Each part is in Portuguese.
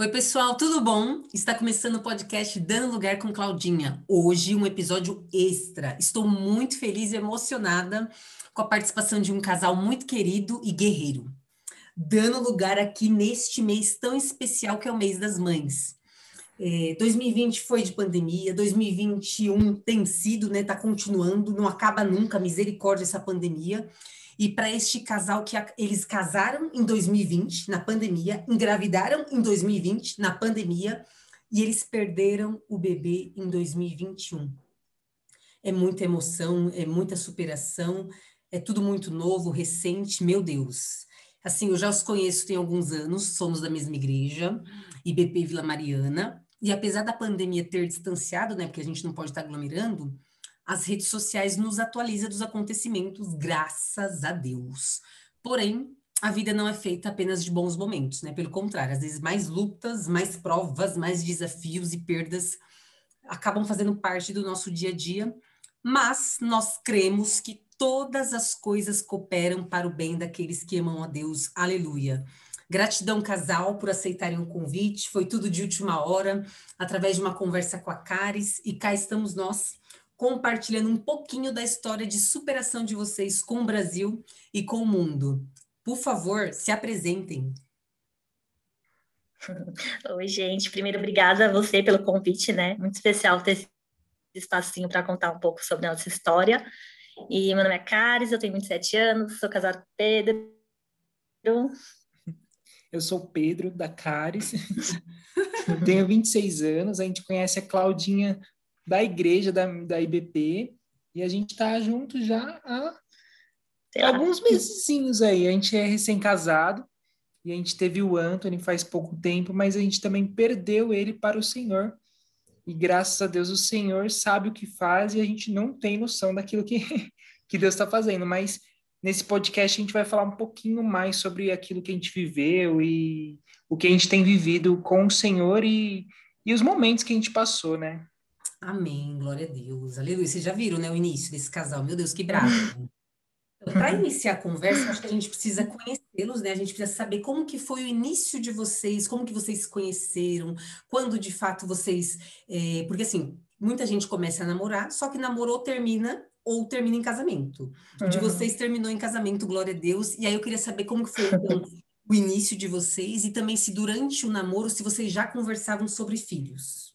Oi, pessoal, tudo bom? Está começando o podcast Dando Lugar com Claudinha. Hoje, um episódio extra. Estou muito feliz e emocionada com a participação de um casal muito querido e guerreiro. Dando lugar aqui neste mês tão especial que é o mês das mães. É, 2020 foi de pandemia, 2021 tem sido, né? Tá continuando, não acaba nunca, misericórdia essa pandemia. E para este casal que a, eles casaram em 2020, na pandemia, engravidaram em 2020, na pandemia, e eles perderam o bebê em 2021. É muita emoção, é muita superação, é tudo muito novo, recente, meu Deus. Assim, eu já os conheço tem alguns anos, somos da mesma igreja, IBP Vila Mariana, e apesar da pandemia ter distanciado, né, porque a gente não pode estar aglomerando, as redes sociais nos atualizam dos acontecimentos, graças a Deus. Porém, a vida não é feita apenas de bons momentos, né? Pelo contrário, às vezes mais lutas, mais provas, mais desafios e perdas acabam fazendo parte do nosso dia a dia, mas nós cremos que todas as coisas cooperam para o bem daqueles que amam a Deus. Aleluia. Gratidão, casal, por aceitarem o convite. Foi tudo de última hora, através de uma conversa com a Caris, e cá estamos nós compartilhando um pouquinho da história de superação de vocês com o Brasil e com o mundo. Por favor, se apresentem. Oi, gente. Primeiro, obrigada a você pelo convite, né? Muito especial ter esse espacinho para contar um pouco sobre a nossa história. E meu nome é Caris, eu tenho 27 anos, sou casado com Pedro. Eu sou Pedro, da Caris, tenho 26 anos, a gente conhece a Claudinha da igreja da, da IBP e a gente está junto já há alguns meses aí. A gente é recém-casado e a gente teve o Anthony faz pouco tempo, mas a gente também perdeu ele para o Senhor. E graças a Deus o Senhor sabe o que faz e a gente não tem noção daquilo que, que Deus está fazendo. Mas nesse podcast a gente vai falar um pouquinho mais sobre aquilo que a gente viveu e o que a gente tem vivido com o Senhor e, e os momentos que a gente passou, né? Amém, glória a Deus. Aleluia. Vocês já viram, né, o início desse casal? Meu Deus, que bravo. Para iniciar a conversa, acho que a gente precisa conhecê-los, né? A gente precisa saber como que foi o início de vocês, como que vocês se conheceram, quando de fato vocês. É, porque assim, muita gente começa a namorar, só que namorou termina ou termina em casamento. Uhum. De vocês terminou em casamento, glória a Deus. E aí eu queria saber como que foi então, o início de vocês e também se durante o namoro, se vocês já conversavam sobre filhos.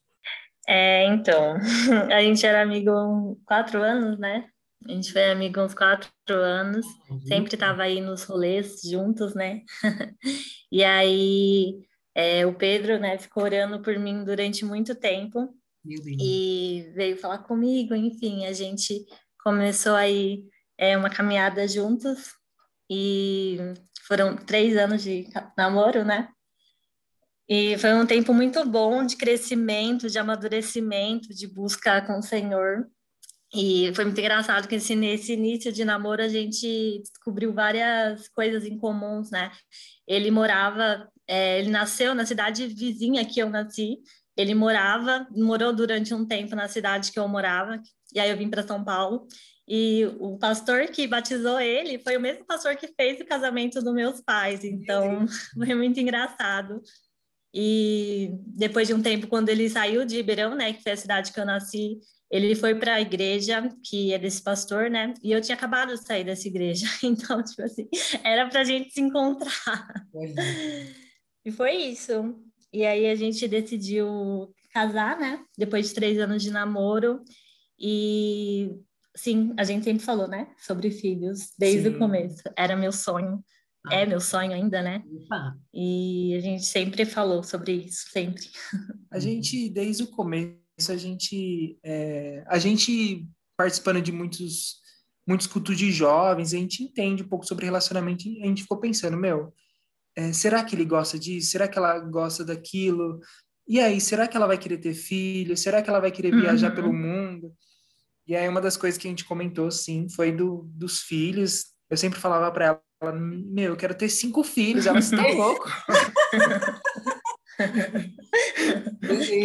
É, então, a gente era amigo quatro anos, né? A gente foi amigo uns quatro anos, uhum. sempre tava aí nos rolês juntos, né? e aí, é, o Pedro, né, ficou orando por mim durante muito tempo e veio falar comigo, enfim, a gente começou aí é, uma caminhada juntos e foram três anos de namoro, né? E foi um tempo muito bom de crescimento, de amadurecimento, de busca com o Senhor. E foi muito engraçado que nesse, nesse início de namoro a gente descobriu várias coisas em comuns, né? Ele morava, é, ele nasceu na cidade vizinha que eu nasci. Ele morava, morou durante um tempo na cidade que eu morava. E aí eu vim para São Paulo. E o pastor que batizou ele foi o mesmo pastor que fez o casamento dos meus pais. Então, foi muito engraçado. E depois de um tempo, quando ele saiu de Ribeirão, né, que foi a cidade que eu nasci, ele foi para a igreja que é desse pastor, né? E eu tinha acabado de sair dessa igreja, então tipo assim, era para a gente se encontrar. E foi isso. E aí a gente decidiu casar, né? Depois de três anos de namoro e sim, a gente sempre falou, né? Sobre filhos desde sim. o começo. Era meu sonho é meu sonho ainda, né? E a gente sempre falou sobre isso, sempre. A gente, desde o começo, a gente, é, a gente participando de muitos, muitos cultos de jovens, a gente entende um pouco sobre relacionamento e a gente ficou pensando, meu, é, será que ele gosta disso? Será que ela gosta daquilo? E aí, será que ela vai querer ter filho? Será que ela vai querer viajar uhum. pelo mundo? E aí, uma das coisas que a gente comentou, sim, foi do, dos filhos. Eu sempre falava para ela, ela, meu, eu quero ter cinco filhos. Ela, está louco?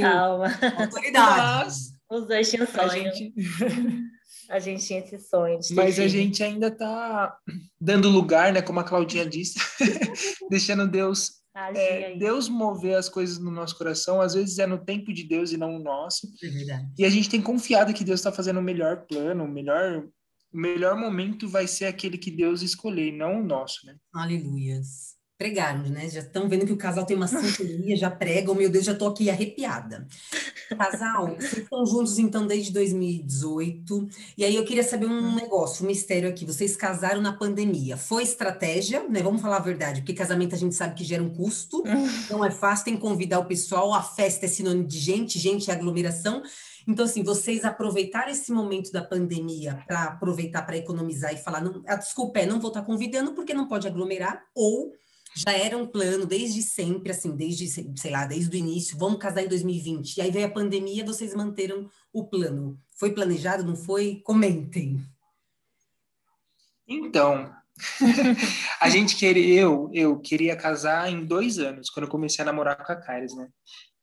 Calma. Autoridade. Os dois tinham sonho. A gente... a gente tinha esse sonho. Mas filho. a gente ainda está dando lugar, né? Como a Claudinha disse, deixando Deus é, Deus mover as coisas no nosso coração, às vezes é no tempo de Deus e não no nosso. É verdade. E a gente tem confiado que Deus está fazendo o melhor plano, o melhor, o melhor momento vai ser aquele que Deus escolher, não o nosso, né? Aleluias pregaram, né? Já estão vendo que o casal tem uma sintonia, já pregam, meu Deus, já estou aqui arrepiada. Casal, vocês estão juntos então desde 2018, e aí eu queria saber um negócio, um mistério aqui. Vocês casaram na pandemia. Foi estratégia, né? Vamos falar a verdade, porque casamento a gente sabe que gera um custo, não é fácil, tem que convidar o pessoal, a festa é sinônimo de gente, gente é aglomeração. Então, assim, vocês aproveitaram esse momento da pandemia para aproveitar para economizar e falar, não, a desculpa é, não vou estar convidando porque não pode aglomerar, ou já era um plano desde sempre, assim, desde, sei lá, desde o início, vamos casar em 2020. E aí veio a pandemia, vocês manteram o plano. Foi planejado, não foi? Comentem. Então, a gente queria, eu, eu queria casar em dois anos, quando eu comecei a namorar com a Caris, né?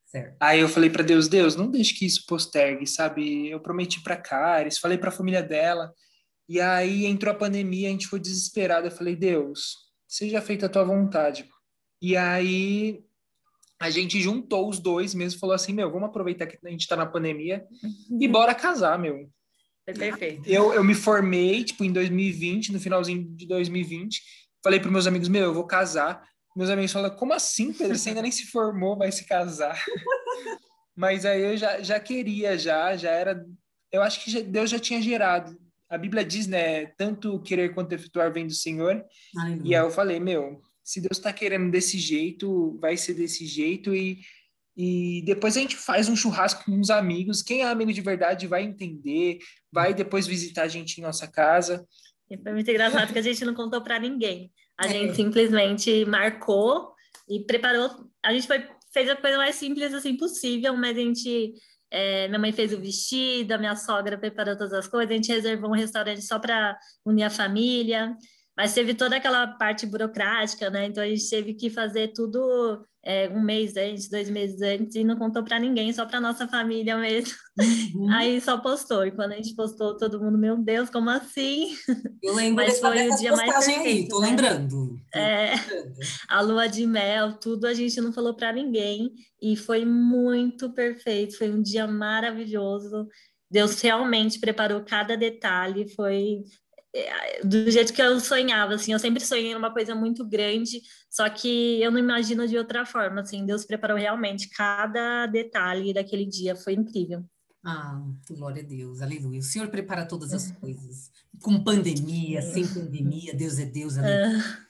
Certo. Aí eu falei para Deus, Deus, não deixe que isso postergue, sabe? Eu prometi para Caris, falei para a família dela, e aí entrou a pandemia, a gente foi desesperado. Eu falei, Deus, seja feita a tua vontade. E aí a gente juntou os dois mesmo, falou assim, meu, vamos aproveitar que a gente tá na pandemia e bora casar, meu. É perfeito. Eu, eu me formei, tipo, em 2020, no finalzinho de 2020, falei para meus amigos, meu, eu vou casar. Meus amigos falaram, como assim, Pedro? Você ainda nem se formou, vai se casar. Mas aí eu já, já queria, já, já era... Eu acho que Deus já tinha gerado a Bíblia diz, né, tanto querer quanto efetuar vem do Senhor. Aleluia. E aí eu falei, meu, se Deus está querendo desse jeito, vai ser desse jeito e e depois a gente faz um churrasco com uns amigos. Quem é amigo de verdade vai entender, vai depois visitar a gente em nossa casa. E foi muito engraçado que a gente não contou para ninguém. A é. gente simplesmente marcou e preparou. A gente foi, fez a coisa mais simples assim possível, mas a gente é, minha mãe fez o vestido, a minha sogra preparou todas as coisas, a gente reservou um restaurante só para unir a família, mas teve toda aquela parte burocrática, né? Então a gente teve que fazer tudo é, um mês antes, dois meses antes, e não contou para ninguém, só para nossa família mesmo. Uhum. Aí só postou, e quando a gente postou, todo mundo, meu Deus, como assim? Eu lembro Mas foi o dia mais perfeito. Aí, tô né? lembrando. É, a lua de mel, tudo a gente não falou para ninguém, e foi muito perfeito, foi um dia maravilhoso. Deus realmente preparou cada detalhe, foi do jeito que eu sonhava, assim, eu sempre sonhei numa coisa muito grande, só que eu não imagino de outra forma, assim, Deus preparou realmente cada detalhe daquele dia, foi incrível. Ah, glória a Deus, aleluia. O Senhor prepara todas as coisas, com pandemia, sem pandemia, Deus é Deus, amém.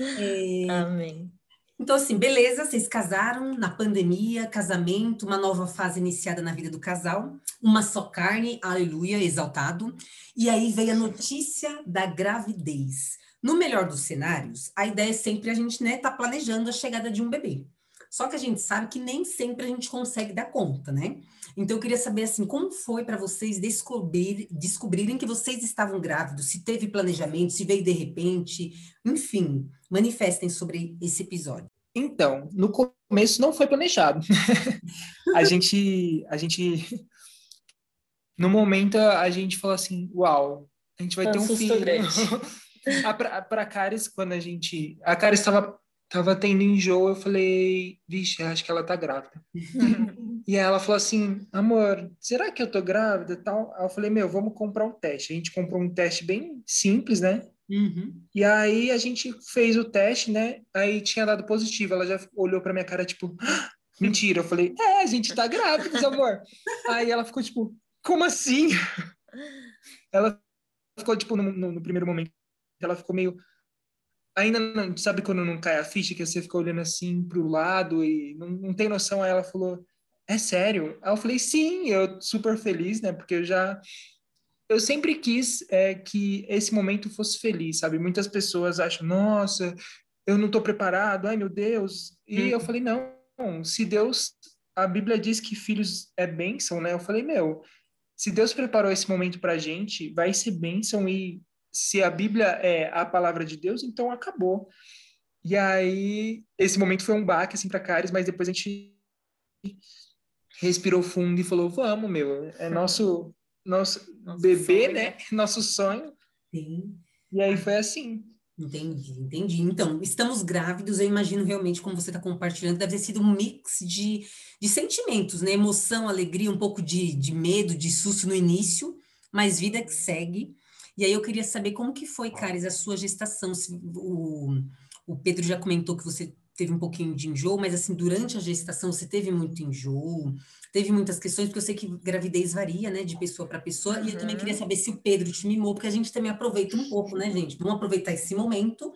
É... Amém. Então, assim, beleza, vocês casaram na pandemia, casamento, uma nova fase iniciada na vida do casal, uma só carne, aleluia, exaltado. E aí veio a notícia da gravidez. No melhor dos cenários, a ideia é sempre a gente, né, tá planejando a chegada de um bebê. Só que a gente sabe que nem sempre a gente consegue dar conta, né? Então eu queria saber assim, como foi para vocês descobrir, descobrirem que vocês estavam grávidos, se teve planejamento, se veio de repente, enfim, manifestem sobre esse episódio. Então, no começo não foi planejado. a gente, a gente, no momento a gente falou assim, uau, a gente vai ter um filho. Para a Caris, quando a gente, a Caris estava tava tendo enjoo, eu falei, vixe, acho que ela tá grávida. e ela falou assim, amor, será que eu tô grávida? Tal. Aí eu falei, meu, vamos comprar um teste. A gente comprou um teste bem simples, né? Uhum. E aí a gente fez o teste, né? Aí tinha dado positivo. Ela já olhou pra minha cara, tipo, ah, mentira. Eu falei, é, a gente tá grávida, amor. aí ela ficou, tipo, como assim? ela ficou, tipo, no, no, no primeiro momento, ela ficou meio ainda não, sabe quando não cai a ficha, que você fica olhando assim pro lado e não, não tem noção. Aí ela falou, é sério? Aí eu falei, sim, eu super feliz, né? Porque eu já. Eu sempre quis é, que esse momento fosse feliz, sabe? Muitas pessoas acham, nossa, eu não estou preparado, ai meu Deus. E eu falei, não, se Deus. A Bíblia diz que filhos é bênção, né? Eu falei, meu, se Deus preparou esse momento pra gente, vai ser bênção e se a Bíblia é a palavra de Deus, então acabou. E aí, esse momento foi um baque, assim, para Caris, mas depois a gente respirou fundo e falou, vamos, meu, é nosso, nosso, nosso bebê, sonho. né? Nosso sonho. Sim. E aí foi assim. Entendi, entendi. Então, estamos grávidos, eu imagino realmente, como você está compartilhando, deve ter sido um mix de, de sentimentos, né? Emoção, alegria, um pouco de, de medo, de susto no início, mas vida que segue. E aí eu queria saber como que foi, Caris, a sua gestação. Se, o, o Pedro já comentou que você teve um pouquinho de enjoo, mas assim, durante a gestação você teve muito enjoo, teve muitas questões, porque eu sei que gravidez varia, né, de pessoa para pessoa, uhum. e eu também queria uhum. saber se o Pedro te mimou, porque a gente também aproveita um pouco, né, gente? Vamos aproveitar esse momento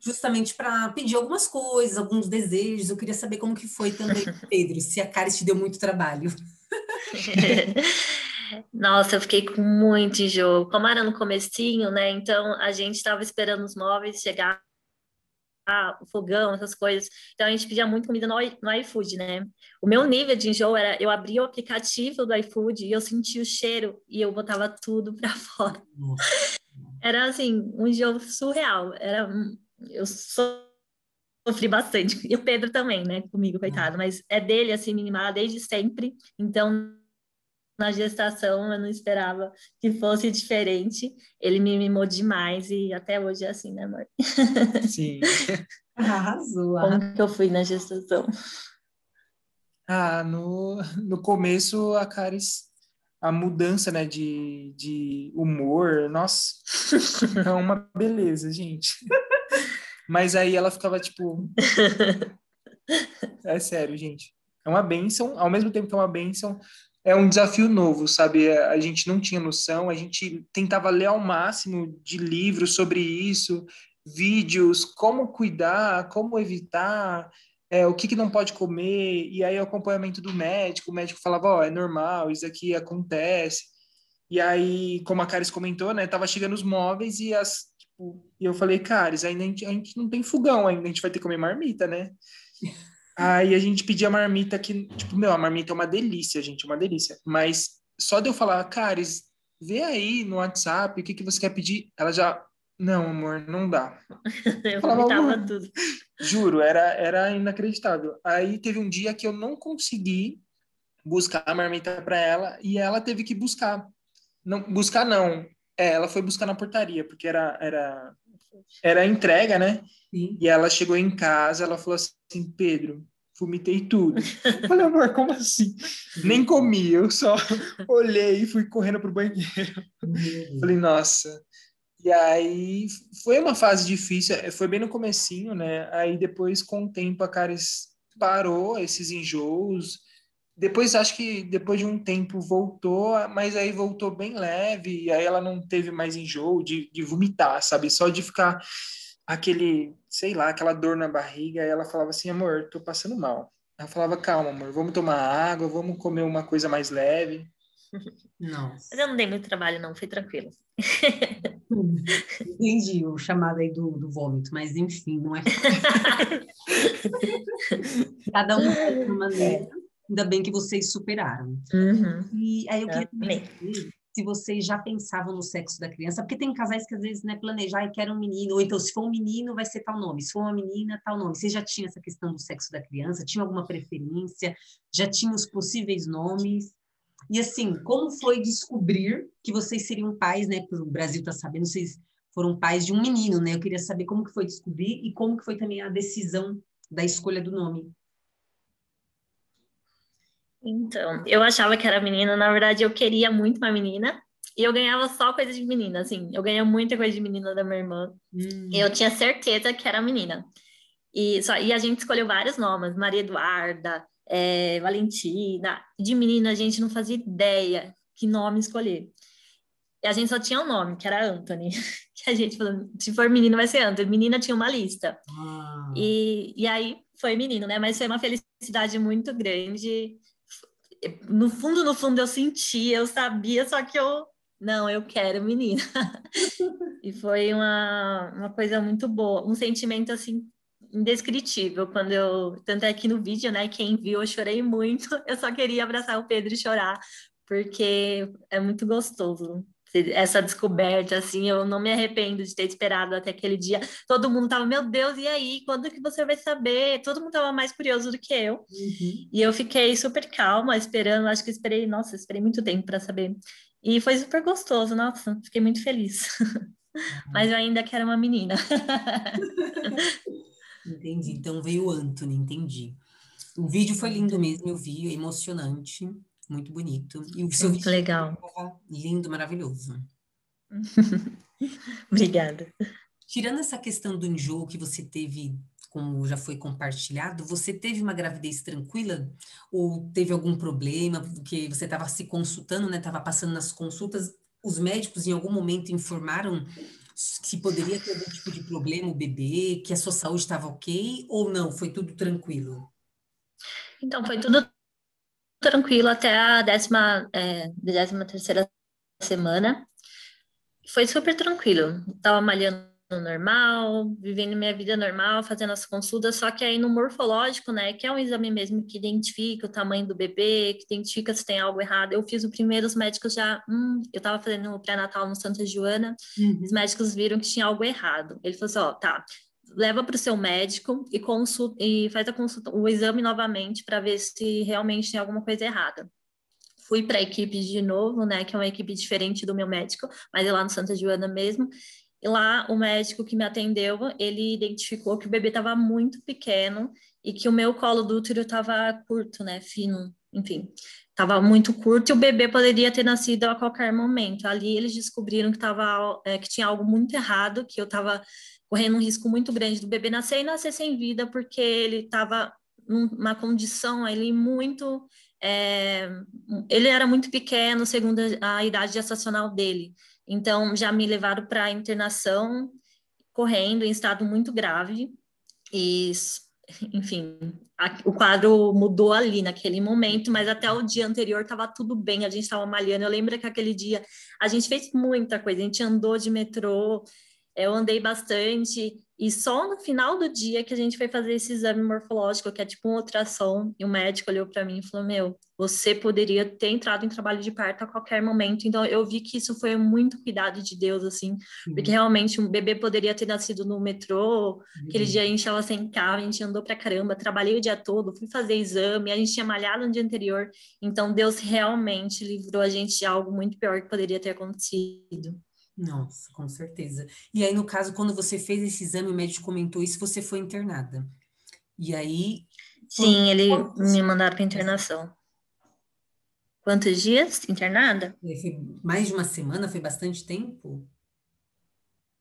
justamente para pedir algumas coisas, alguns desejos. Eu queria saber como que foi também, Pedro, se a Caris te deu muito trabalho. Nossa, eu fiquei com muito enjoo. Como era no comecinho, né? Então a gente estava esperando os móveis chegar o fogão, essas coisas. Então a gente pedia muito comida no, no iFood, né? O meu nível de enjoo era eu abria o aplicativo do iFood e eu sentia o cheiro e eu botava tudo para fora. Era assim, um enjoo surreal. Era eu sofri bastante. E o Pedro também, né? Comigo, coitado. Mas é dele, assim, mimar desde sempre. Então, na gestação eu não esperava que fosse diferente. Ele me mimou demais e até hoje é assim, né, amor? Sim. Arrasou. Como que eu fui na gestação? Ah, no, no começo a Caris, a mudança, né, de, de humor, nossa, é uma beleza, gente. Mas aí ela ficava tipo. É sério, gente. É uma benção, ao mesmo tempo que é uma benção, é um desafio novo, sabe? A gente não tinha noção, a gente tentava ler ao máximo de livros sobre isso, vídeos, como cuidar, como evitar, é, o que, que não pode comer, e aí o acompanhamento do médico, o médico falava, ó, oh, é normal, isso aqui acontece. E aí, como a Caris comentou, né, tava chegando os móveis e as tipo, e eu falei, Caris, ainda a gente, a gente não tem fogão ainda, a gente vai ter que comer marmita, né? Aí a gente pedia marmita que, tipo, meu, a marmita é uma delícia, gente, uma delícia. Mas só de eu falar, Caris, vê aí no WhatsApp o que, que você quer pedir, ela já, não, amor, não dá. eu falava, tudo. Juro, era, era inacreditável. Aí teve um dia que eu não consegui buscar a marmita para ela e ela teve que buscar. Não, buscar não. É, ela foi buscar na portaria, porque era, era, era entrega, né? Sim. E ela chegou em casa, ela falou assim, Pedro, vomitei tudo. Eu falei, amor, como assim? Nem comi, eu só olhei e fui correndo pro banheiro. Uhum. Falei, nossa. E aí foi uma fase difícil, é, foi bem no comecinho, né? Aí depois, com o tempo, a Caris parou esses enjoos. Depois, acho que depois de um tempo voltou, mas aí voltou bem leve, e aí ela não teve mais enjoo de, de vomitar, sabe? Só de ficar aquele, sei lá, aquela dor na barriga, e ela falava assim, amor, tô passando mal. Ela falava, calma, amor, vamos tomar água, vamos comer uma coisa mais leve. Não. Mas eu não dei muito trabalho, não, foi tranquilo. Entendi o chamado aí do, do vômito, mas enfim, não é. Cada um de uma maneira. Ainda bem que vocês superaram. Uhum. E aí eu queria saber se vocês já pensavam no sexo da criança, porque tem casais que às vezes né, planejar e querem um menino, ou então se for um menino vai ser tal nome, se for uma menina, tal nome. Você já tinha essa questão do sexo da criança? Tinha alguma preferência? Já tinha os possíveis nomes? E assim, como foi descobrir que vocês seriam pais, né? Porque o Brasil está sabendo, vocês foram pais de um menino, né? Eu queria saber como que foi descobrir e como que foi também a decisão da escolha do nome. Então, eu achava que era menina, na verdade eu queria muito uma menina, e eu ganhava só coisa de menina, assim, eu ganhei muita coisa de menina da minha irmã, hum. eu tinha certeza que era menina. E, só, e a gente escolheu vários nomes, Maria Eduarda, é, Valentina, de menina a gente não fazia ideia que nome escolher. E a gente só tinha um nome, que era Anthony. Que a gente falou, se for menino vai ser Anthony. Menina tinha uma lista. Ah. E, e aí foi menino, né? Mas foi uma felicidade muito grande no fundo, no fundo eu sentia, eu sabia, só que eu não, eu quero menina. e foi uma, uma coisa muito boa, um sentimento assim indescritível quando eu, tanto é aqui no vídeo, né, quem viu, eu chorei muito, eu só queria abraçar o Pedro e chorar, porque é muito gostoso essa descoberta, assim, eu não me arrependo de ter esperado até aquele dia. Todo mundo tava, meu Deus, e aí? Quando que você vai saber? Todo mundo tava mais curioso do que eu. Uhum. E eu fiquei super calma, esperando, acho que esperei, nossa, esperei muito tempo para saber. E foi super gostoso, nossa, fiquei muito feliz. Mas eu ainda quero uma menina. entendi. Então veio o Anthony, entendi. O vídeo foi lindo mesmo, eu vi, emocionante, muito bonito. E o seu muito legal. lindo, maravilhoso. Obrigada. Tirando essa questão do enjoo que você teve, como já foi compartilhado, você teve uma gravidez tranquila? Ou teve algum problema? Porque você estava se consultando, né? Estava passando nas consultas. Os médicos em algum momento informaram se poderia ter algum tipo de problema o bebê, que a sua saúde estava ok, ou não? Foi tudo tranquilo? Então, foi tudo tranquilo até a décima, é, décima terceira semana. Foi super tranquilo. Tava malhando normal, vivendo minha vida normal, fazendo as consultas, só que aí no morfológico, né, que é um exame mesmo que identifica o tamanho do bebê, que identifica se tem algo errado. Eu fiz o primeiro, os médicos já, hum, eu tava fazendo o pré-natal no Santa Joana, uhum. os médicos viram que tinha algo errado. Ele falou assim, ó, tá, leva para o seu médico e, consulta, e faz a consulta, o exame novamente para ver se realmente tem alguma coisa errada. Fui para a equipe de novo, né, que é uma equipe diferente do meu médico, mas é lá no Santa Joana mesmo. E lá o médico que me atendeu, ele identificou que o bebê estava muito pequeno e que o meu colo do útero estava curto, né, fino, enfim, estava muito curto e o bebê poderia ter nascido a qualquer momento. Ali eles descobriram que tava, é, que tinha algo muito errado, que eu estava correndo um risco muito grande do bebê nascer e nascer sem vida, porque ele estava numa condição ali muito. É, ele era muito pequeno, segundo a idade gestacional dele. Então, já me levaram para internação, correndo, em estado muito grave. E, enfim, a, o quadro mudou ali naquele momento, mas até o dia anterior estava tudo bem, a gente estava malhando. Eu lembro que aquele dia a gente fez muita coisa, a gente andou de metrô, eu andei bastante e só no final do dia que a gente foi fazer esse exame morfológico, que é tipo um ultrassom, e o médico olhou para mim e falou: Meu, você poderia ter entrado em trabalho de parto a qualquer momento. Então eu vi que isso foi muito cuidado de Deus, assim, uhum. porque realmente um bebê poderia ter nascido no metrô. Uhum. Aquele dia a gente estava sem carro, a gente andou para caramba, trabalhei o dia todo, fui fazer exame, a gente tinha malhado no dia anterior. Então Deus realmente livrou a gente de algo muito pior que poderia ter acontecido. Nossa, com certeza. E aí, no caso, quando você fez esse exame, o médico comentou isso, você foi internada. E aí. Sim, ele quantos... me mandaram para internação. Quantos dias internada? Foi mais de uma semana, foi bastante tempo?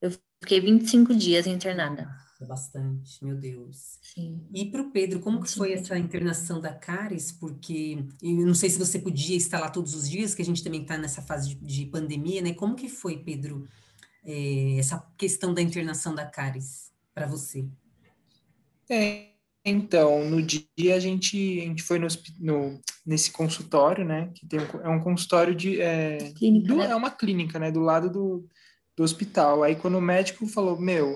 Eu fiquei 25 dias internada. É bastante, meu Deus. Sim. E para o Pedro, como que foi essa internação da Caris? Porque eu não sei se você podia estar lá todos os dias, que a gente também está nessa fase de, de, pandemia, né? Como que foi, Pedro, é, essa questão da internação da Caris para você? É, então, no dia a gente, a gente foi no, no nesse consultório, né? Que tem um, é um consultório de. É, clínica, do, né? É uma clínica, né? Do lado do, do hospital. Aí quando o médico falou, meu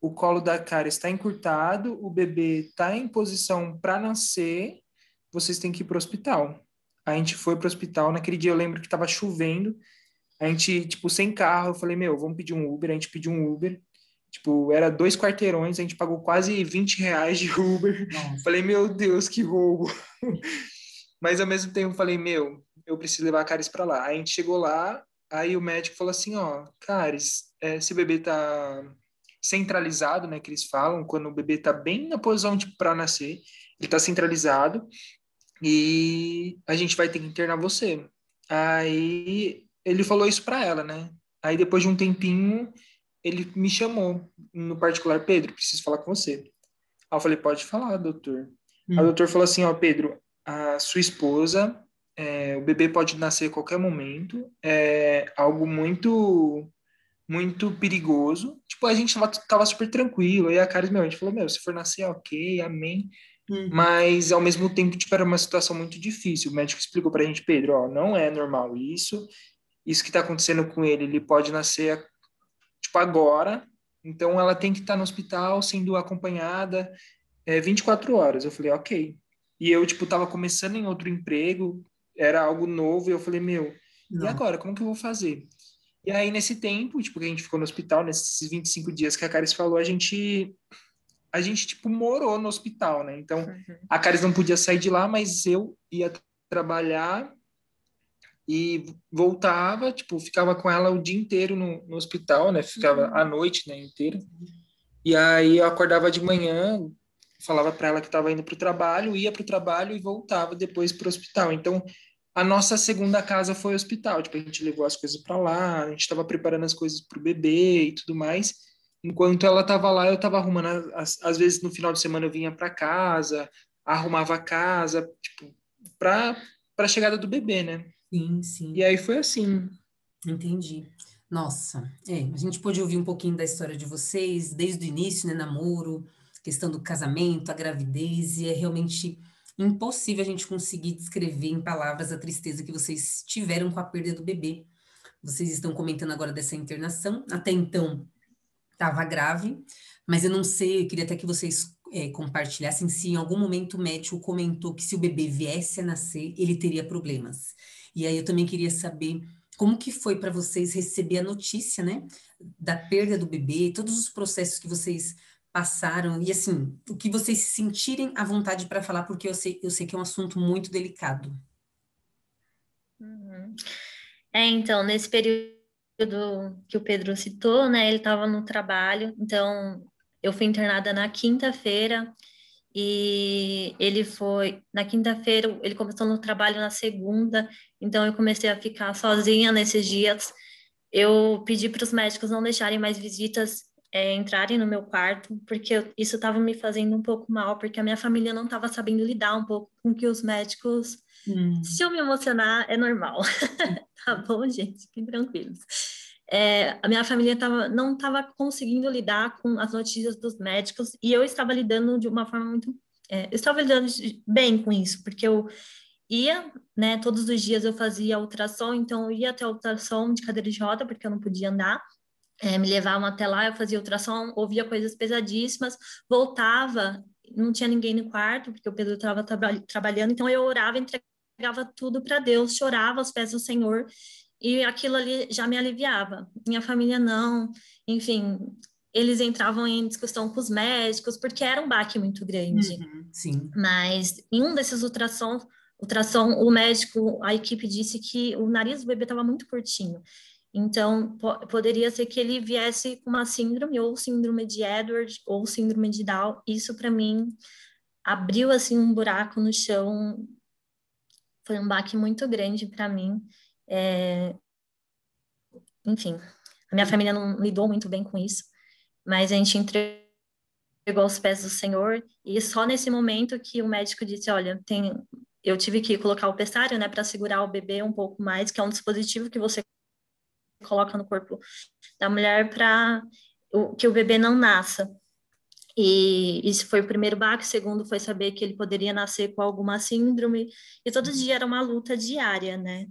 o colo da cara está encurtado, o bebê está em posição para nascer, vocês têm que ir para o hospital. A gente foi para o hospital, naquele dia eu lembro que estava chovendo, a gente, tipo, sem carro, eu falei, meu, vamos pedir um Uber, a gente pediu um Uber, tipo, era dois quarteirões, a gente pagou quase 20 reais de Uber, Nossa. falei, meu Deus, que roubo. Mas ao mesmo tempo falei, meu, eu preciso levar a Caris para lá. Aí a gente chegou lá, aí o médico falou assim, ó, Caris, é, esse bebê tá centralizado, né, que eles falam, quando o bebê está bem na posição de para nascer, ele está centralizado e a gente vai ter que internar você. Aí ele falou isso para ela, né? Aí depois de um tempinho ele me chamou no particular, Pedro, preciso falar com você. Aí eu falei, pode falar, doutor. Hum. Aí o doutor falou assim, ó, Pedro, a sua esposa, é, o bebê pode nascer a qualquer momento, é algo muito muito perigoso. Tipo, a gente tava, tava super tranquilo. Aí a Caris, meu, a gente falou, meu, se for nascer, ok, amém. Uhum. Mas, ao mesmo tempo, tipo, era uma situação muito difícil. O médico explicou pra gente, Pedro, ó, não é normal isso. Isso que tá acontecendo com ele, ele pode nascer, tipo, agora. Então, ela tem que estar tá no hospital sendo acompanhada é, 24 horas. Eu falei, ok. E eu, tipo, tava começando em outro emprego, era algo novo, e eu falei, meu, não. e agora? Como que eu vou fazer? E aí, nesse tempo, tipo, que a gente ficou no hospital, nesses 25 dias que a Caris falou, a gente, a gente, tipo, morou no hospital, né? Então, uhum. a Caris não podia sair de lá, mas eu ia trabalhar e voltava, tipo, ficava com ela o dia inteiro no, no hospital, né? Ficava a noite, né, inteira. E aí eu acordava de manhã, falava para ela que estava indo para o trabalho, ia para o trabalho e voltava depois para o hospital. Então, a nossa segunda casa foi o hospital. Tipo, a gente levou as coisas para lá, a gente estava preparando as coisas para o bebê e tudo mais. Enquanto ela estava lá, eu estava arrumando. Às, às vezes, no final de semana, eu vinha para casa, arrumava a casa, tipo, para a chegada do bebê, né? Sim, sim. E aí foi assim. Entendi. Nossa, é, a gente pôde ouvir um pouquinho da história de vocês, desde o início, né, namoro, questão do casamento, a gravidez, e é realmente impossível a gente conseguir descrever em palavras a tristeza que vocês tiveram com a perda do bebê. Vocês estão comentando agora dessa internação, até então estava grave, mas eu não sei, eu queria até que vocês é, compartilhassem se em algum momento o médico comentou que se o bebê viesse a nascer, ele teria problemas. E aí eu também queria saber como que foi para vocês receber a notícia, né, da perda do bebê, todos os processos que vocês passaram e assim, o que vocês se sentirem à vontade para falar, porque eu sei, eu sei que é um assunto muito delicado. Uhum. É, então, nesse período que o Pedro citou, né, ele estava no trabalho, então eu fui internada na quinta-feira e ele foi na quinta-feira, ele começou no trabalho na segunda, então eu comecei a ficar sozinha nesses dias. Eu pedi para os médicos não deixarem mais visitas é, entrarem no meu quarto, porque eu, isso estava me fazendo um pouco mal, porque a minha família não estava sabendo lidar um pouco com que os médicos. Hum. Se eu me emocionar, é normal. tá bom, gente? Fiquem tranquilos é, a minha família tava, não estava conseguindo lidar com as notícias dos médicos e eu estava lidando de uma forma muito. É, eu estava lidando bem com isso, porque eu ia, né, todos os dias eu fazia ultrassom, então eu ia até a ultrassom de cadeira de roda, porque eu não podia andar. É, me levavam até lá, eu fazia ultrassom, ouvia coisas pesadíssimas, voltava, não tinha ninguém no quarto, porque o Pedro estava tra trabalhando, então eu orava, entregava tudo para Deus, chorava aos pés do Senhor e aquilo ali já me aliviava. Minha família não, enfim, eles entravam em discussão com os médicos, porque era um baque muito grande. Uhum, sim. Mas em um desses ultrassons, ultrassom, o médico, a equipe disse que o nariz do bebê estava muito curtinho. Então, po poderia ser que ele viesse com uma síndrome, ou síndrome de Edward, ou síndrome de Down. Isso, para mim, abriu, assim, um buraco no chão. Foi um baque muito grande para mim. É... Enfim, a minha família não lidou muito bem com isso, mas a gente entregou aos pés do Senhor e só nesse momento que o médico disse, olha, tem eu tive que colocar o pessário, né, para segurar o bebê um pouco mais, que é um dispositivo que você coloca no corpo da mulher para que o bebê não nasça. E isso foi o primeiro baque. O segundo foi saber que ele poderia nascer com alguma síndrome. E todo dia era uma luta diária, né?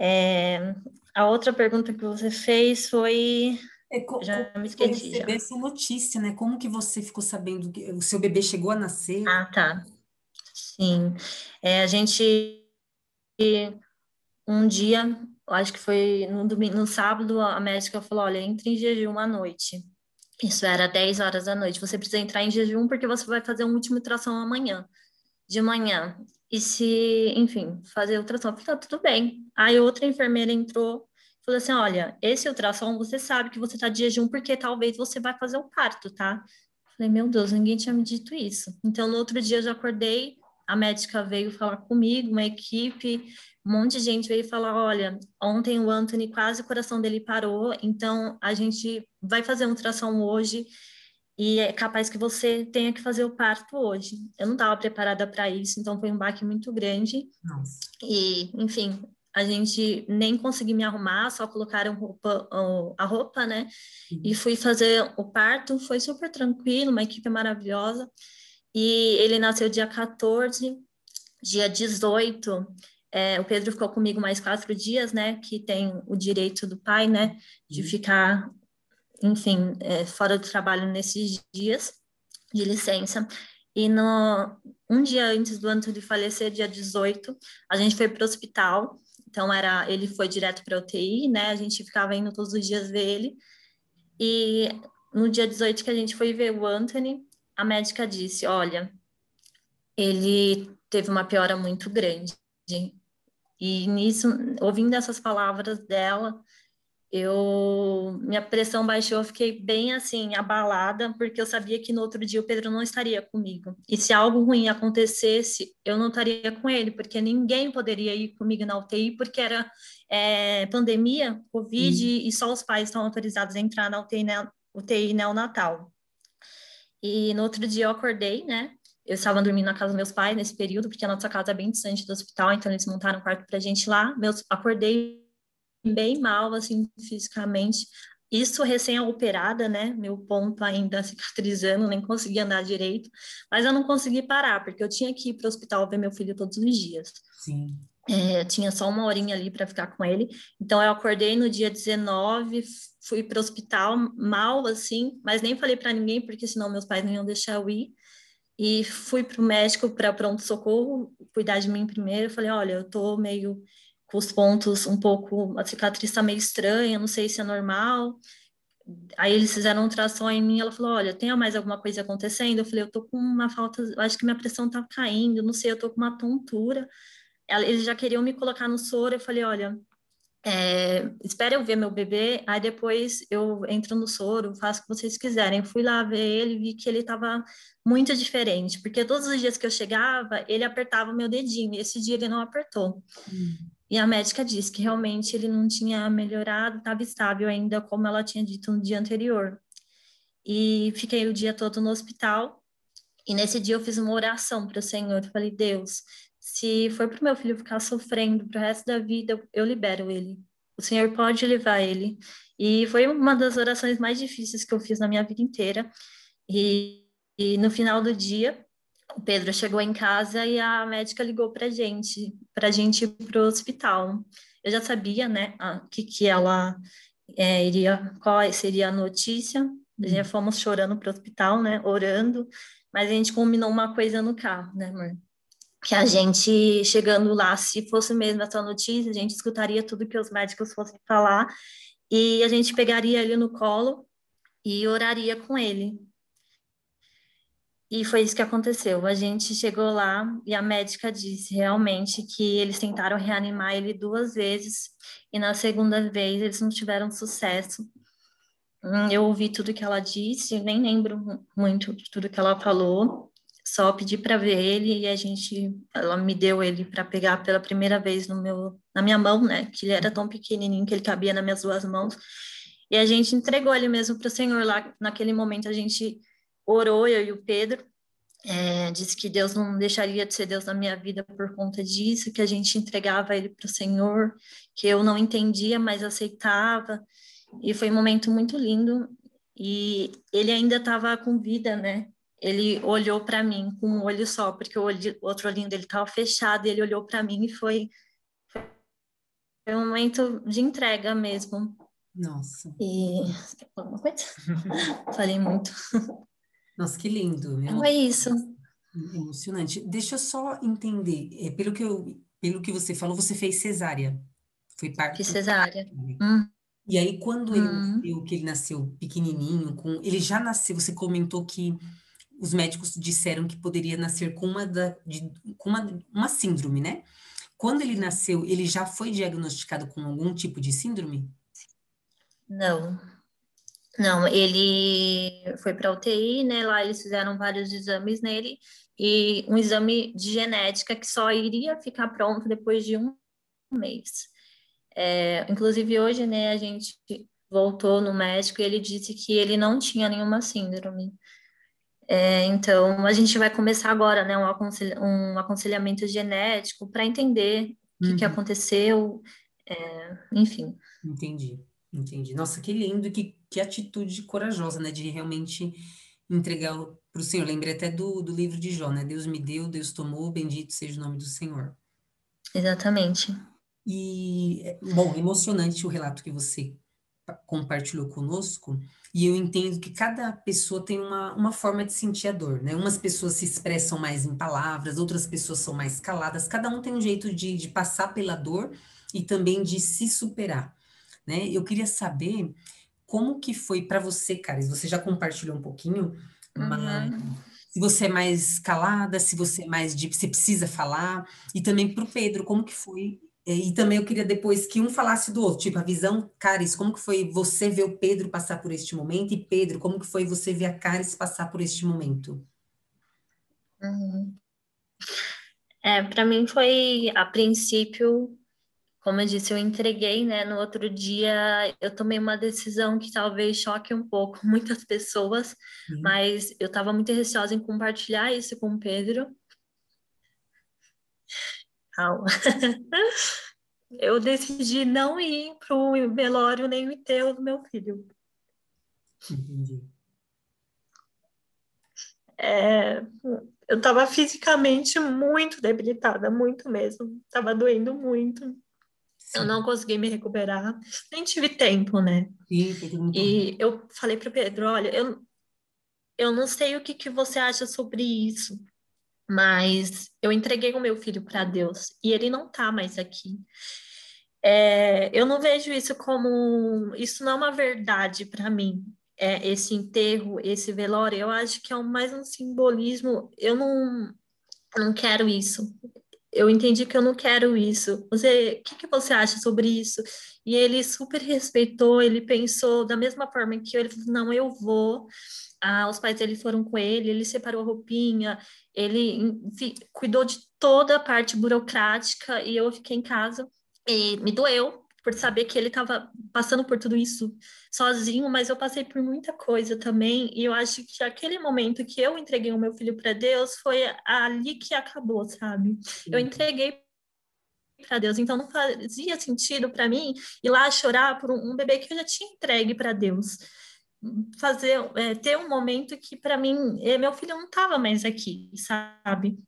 É, a outra pergunta que você fez foi. É, co já me esqueci. Receber essa notícia, né? Como que você ficou sabendo que o seu bebê chegou a nascer? Ah, tá. Sim. É, a gente. Um dia, acho que foi no, domingo, no sábado, a médica falou: olha, entre em jejum à noite. Isso era 10 horas da noite. Você precisa entrar em jejum porque você vai fazer uma última ultrassom amanhã, de manhã. E se, enfim, fazer ultrassom, fica tudo bem. Aí outra enfermeira entrou e falou assim: olha, esse ultrassom você sabe que você está de jejum porque talvez você vai fazer o parto, tá? Falei, meu Deus, ninguém tinha me dito isso. Então, no outro dia eu já acordei, a médica veio falar comigo, uma equipe, um monte de gente veio falar: olha, ontem o Anthony quase o coração dele parou, então a gente vai fazer um ultrassom hoje e é capaz que você tenha que fazer o parto hoje. Eu não estava preparada para isso, então foi um baque muito grande. Nossa. E, enfim, a gente nem consegui me arrumar, só colocaram roupa, a roupa, né? Uhum. E fui fazer o parto, foi super tranquilo, uma equipe maravilhosa. E ele nasceu dia 14, dia 18. É, o Pedro ficou comigo mais quatro dias, né? Que tem o direito do pai, né? De uhum. ficar enfim, é, fora do trabalho nesses dias de licença. E no, um dia antes do Antônio falecer, dia 18, a gente foi para o hospital. Então, era, ele foi direto para a UTI, né? A gente ficava indo todos os dias ver ele. E no dia 18 que a gente foi ver o Anthony, a médica disse: Olha, ele teve uma piora muito grande. E nisso, ouvindo essas palavras dela, eu minha pressão baixou, eu fiquei bem assim abalada, porque eu sabia que no outro dia o Pedro não estaria comigo. E se algo ruim acontecesse, eu não estaria com ele, porque ninguém poderia ir comigo na UTI, porque era é, pandemia, Covid, hum. e só os pais estão autorizados a entrar na UTI, né, UTI neonatal. E no outro dia eu acordei, né? Eu estava dormindo na casa dos meus pais nesse período, porque a nossa casa é bem distante do hospital, então eles montaram um quarto para a gente lá. Meus, acordei bem mal, assim, fisicamente. Isso recém-operada, né? Meu ponto ainda cicatrizando, nem consegui andar direito. Mas eu não consegui parar, porque eu tinha que ir para o hospital ver meu filho todos os dias. Sim. É, tinha só uma horinha ali para ficar com ele. Então eu acordei no dia 19, fui para o hospital mal assim, mas nem falei para ninguém porque senão meus pais não iam deixar eu ir. E fui para o médico para pronto socorro cuidar de mim primeiro. Eu falei, olha, eu tô meio com os pontos um pouco, a cicatriz está meio estranha, não sei se é normal. Aí eles fizeram um ultrassom em mim, ela falou, olha, tem mais alguma coisa acontecendo? Eu falei, eu tô com uma falta, acho que minha pressão tá caindo, não sei, eu tô com uma tontura. Eles já queriam me colocar no soro, eu falei, olha, é, espera eu ver meu bebê, aí depois eu entro no soro, faço o que vocês quiserem. Fui lá ver ele, vi que ele estava muito diferente, porque todos os dias que eu chegava, ele apertava meu dedinho, e esse dia ele não apertou. Hum. E a médica disse que realmente ele não tinha melhorado, estava estável ainda, como ela tinha dito no dia anterior. E fiquei o dia todo no hospital. E nesse dia eu fiz uma oração para o Senhor. falei, Deus, se for para o meu filho ficar sofrendo para o resto da vida, eu libero ele. O Senhor pode levar ele. E foi uma das orações mais difíceis que eu fiz na minha vida inteira. E, e no final do dia, o Pedro chegou em casa e a médica ligou para gente, para gente ir para o hospital. Eu já sabia, né, que que ela é, iria, qual seria a notícia. Já fomos chorando para o hospital, né, orando, mas a gente combinou uma coisa no carro, né, amor? Que a gente chegando lá, se fosse mesmo essa notícia, a gente escutaria tudo que os médicos fossem falar e a gente pegaria ele no colo e oraria com ele. E foi isso que aconteceu. A gente chegou lá e a médica disse realmente que eles tentaram reanimar ele duas vezes e na segunda vez eles não tiveram sucesso. Hum, eu ouvi tudo que ela disse, nem lembro muito de tudo que ela falou. Só pedi para ver ele e a gente, ela me deu ele para pegar pela primeira vez no meu, na minha mão, né? Que ele era tão pequenininho que ele cabia nas minhas duas mãos. E a gente entregou ele mesmo para o Senhor lá. Naquele momento a gente orou, eu e o Pedro, é, disse que Deus não deixaria de ser Deus na minha vida por conta disso, que a gente entregava ele para o Senhor, que eu não entendia, mas aceitava. E foi um momento muito lindo. E ele ainda estava com vida, né? Ele olhou para mim com um olho só, porque o, olho, outro olhinho dele estava fechado, e ele olhou para mim e foi, foi um momento de entrega mesmo. Nossa. E alguma coisa? Falei muito. Nossa, que lindo. Então é isso. Emocionante. Deixa eu só entender. É, pelo, que eu, pelo que você falou, você fez cesárea. Foi parte. Fiz cesárea. Hum. E aí, quando ele hum. nasceu, que ele nasceu pequenininho, com, ele já nasceu, você comentou que os médicos disseram que poderia nascer com uma, da, de, com uma, uma síndrome, né? Quando ele nasceu, ele já foi diagnosticado com algum tipo de síndrome? Não, não, ele foi para UTI, né? Lá eles fizeram vários exames nele e um exame de genética que só iria ficar pronto depois de um mês. É, inclusive hoje, né, a gente voltou no médico e ele disse que ele não tinha nenhuma síndrome. É, então, a gente vai começar agora, né, um, aconselha um aconselhamento genético para entender o que, que uhum. aconteceu, é, enfim. Entendi. Entendi. Nossa, que lindo e que, que atitude corajosa, né? De realmente entregar para o Senhor. Lembrei até do, do livro de Jó, né? Deus me deu, Deus tomou, bendito seja o nome do Senhor. Exatamente. E, bom, emocionante o relato que você compartilhou conosco. E eu entendo que cada pessoa tem uma, uma forma de sentir a dor, né? Umas pessoas se expressam mais em palavras, outras pessoas são mais caladas. Cada um tem um jeito de, de passar pela dor e também de se superar né? Eu queria saber como que foi para você, Caris. Você já compartilhou um pouquinho, uhum. mas se você é mais calada, se você é mais de, você precisa falar, e também para o Pedro, como que foi E também eu queria depois que um falasse do outro, tipo, a visão, Caris, como que foi você ver o Pedro passar por este momento? E Pedro, como que foi você ver a Caris passar por este momento? Uhum. É, para mim foi, a princípio, como eu disse, eu entreguei, né? No outro dia eu tomei uma decisão que talvez choque um pouco muitas pessoas, uhum. mas eu estava muito receosa em compartilhar isso com o Pedro. Eu decidi não ir para o velório nem o enterro do meu filho. Entendi. É, eu estava fisicamente muito debilitada, muito mesmo. Estava doendo muito. Eu não consegui me recuperar, nem tive tempo, né? Sim, e eu falei para o Pedro, olha, eu, eu não sei o que, que você acha sobre isso, mas eu entreguei o meu filho para Deus e ele não está mais aqui. É, eu não vejo isso como isso não é uma verdade para mim. É, esse enterro, esse velório, eu acho que é mais um simbolismo. Eu não, não quero isso eu entendi que eu não quero isso. Você, o que, que você acha sobre isso? E ele super respeitou, ele pensou da mesma forma que eu, ele falou, não, eu vou. Ah, os pais dele foram com ele, ele separou a roupinha, ele enfim, cuidou de toda a parte burocrática e eu fiquei em casa e me doeu, por saber que ele estava passando por tudo isso sozinho, mas eu passei por muita coisa também, e eu acho que aquele momento que eu entreguei o meu filho para Deus foi ali que acabou, sabe? Eu entreguei para Deus, então não fazia sentido para mim ir lá chorar por um, bebê que eu já tinha entregue para Deus. Fazer, é, ter um momento que para mim, é, meu filho não estava mais aqui, sabe?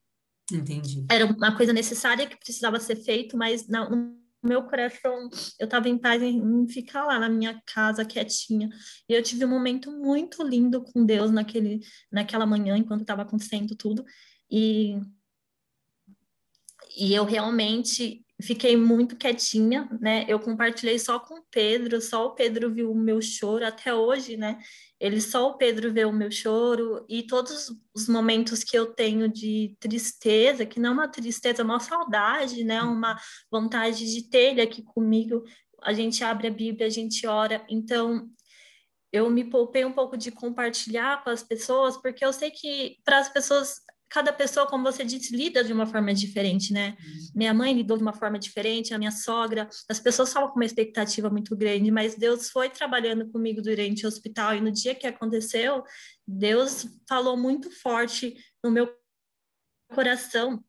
Entendi. Era uma coisa necessária que precisava ser feito, mas não meu coração, eu estava em paz em, em, ficar lá na minha casa quietinha. E eu tive um momento muito lindo com Deus naquele, naquela manhã, enquanto estava acontecendo tudo. E, e eu realmente fiquei muito quietinha, né? Eu compartilhei só com o Pedro, só o Pedro viu o meu choro até hoje, né? Ele só o Pedro vê o meu choro e todos os momentos que eu tenho de tristeza, que não é uma tristeza, é uma saudade, né? Uma vontade de ter ele aqui comigo. A gente abre a Bíblia, a gente ora. Então, eu me poupei um pouco de compartilhar com as pessoas, porque eu sei que para as pessoas cada pessoa, como você disse, lida de uma forma diferente, né? Minha mãe lidou de uma forma diferente, a minha sogra, as pessoas estavam com uma expectativa muito grande, mas Deus foi trabalhando comigo durante o hospital e no dia que aconteceu, Deus falou muito forte no meu coração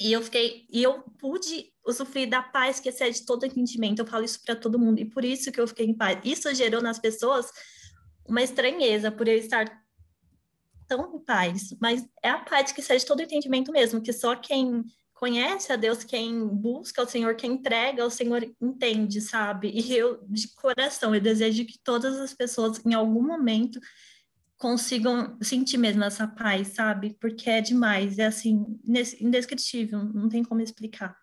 e eu fiquei e eu pude usufruir da paz que excede todo entendimento. Eu falo isso para todo mundo e por isso que eu fiquei em paz. Isso gerou nas pessoas uma estranheza por eu estar tão em paz, mas é a paz que seja todo entendimento mesmo, que só quem conhece a Deus, quem busca o Senhor, quem entrega o Senhor entende, sabe? E eu, de coração, eu desejo que todas as pessoas, em algum momento, consigam sentir mesmo essa paz, sabe? Porque é demais, é assim, indescritível, não tem como explicar.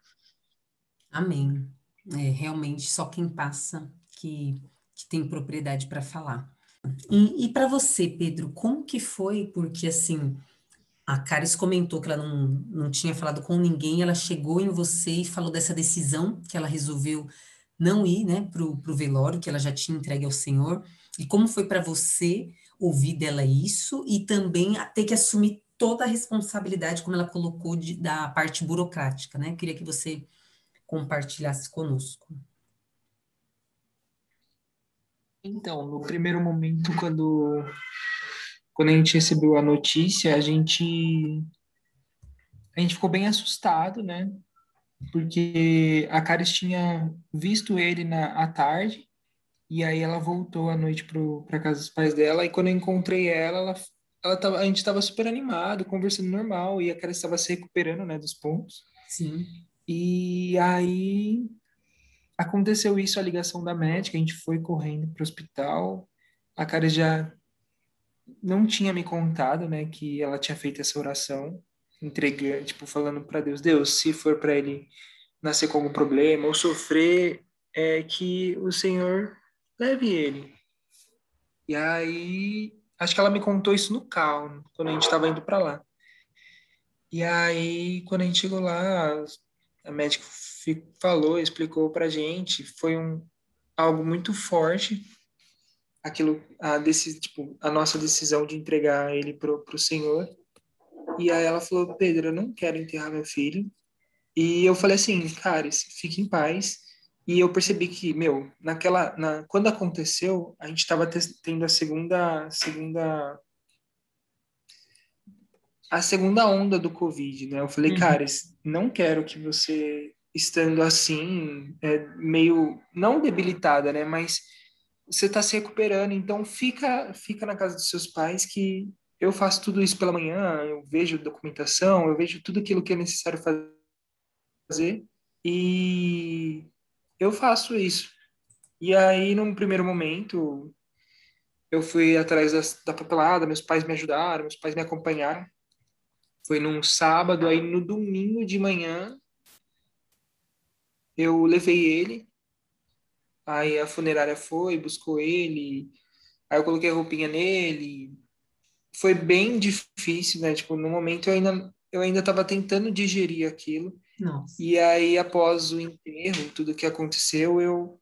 Amém. É realmente só quem passa que, que tem propriedade para falar. E, e para você, Pedro, como que foi? Porque assim, a Caris comentou que ela não, não tinha falado com ninguém, ela chegou em você e falou dessa decisão que ela resolveu não ir, né, pro, pro velório, que ela já tinha entregue ao Senhor. E como foi para você ouvir dela isso e também ter que assumir toda a responsabilidade, como ela colocou, de, da parte burocrática, né? Queria que você compartilhasse conosco. Então, no primeiro momento, quando, quando a gente recebeu a notícia, a gente, a gente ficou bem assustado, né? Porque a Caris tinha visto ele na, à tarde, e aí ela voltou à noite para casa dos pais dela, e quando eu encontrei ela, ela, ela tava, a gente estava super animado, conversando normal, e a Caris estava se recuperando, né, dos pontos. Sim. E aí Aconteceu isso, a ligação da médica, a gente foi correndo para o hospital. A cara já não tinha me contado, né, que ela tinha feito essa oração, entregando, tipo, falando para Deus, Deus, se for para ele nascer com algum problema ou sofrer, é que o Senhor leve ele. E aí, acho que ela me contou isso no carro, quando a gente estava indo para lá. E aí, quando a gente chegou lá, a médica falou, explicou para gente, foi um algo muito forte aquilo a desse tipo a nossa decisão de entregar ele pro, pro Senhor e aí ela falou Pedro eu não quero enterrar meu filho e eu falei assim cara fique em paz e eu percebi que meu naquela na, quando aconteceu a gente estava tendo a segunda segunda a segunda onda do Covid, né? Eu falei, uhum. cara, não quero que você estando assim, é, meio não debilitada, né? Mas você está se recuperando, então fica fica na casa dos seus pais que eu faço tudo isso pela manhã, eu vejo documentação, eu vejo tudo aquilo que é necessário fazer e eu faço isso. E aí, num primeiro momento, eu fui atrás da, da papelada, meus pais me ajudaram, meus pais me acompanharam. Foi num sábado, aí no domingo de manhã, eu levei ele, aí a funerária foi, buscou ele, aí eu coloquei a roupinha nele. Foi bem difícil, né? Tipo, no momento eu ainda eu ainda estava tentando digerir aquilo. Nossa. E aí após o enterro, tudo que aconteceu, eu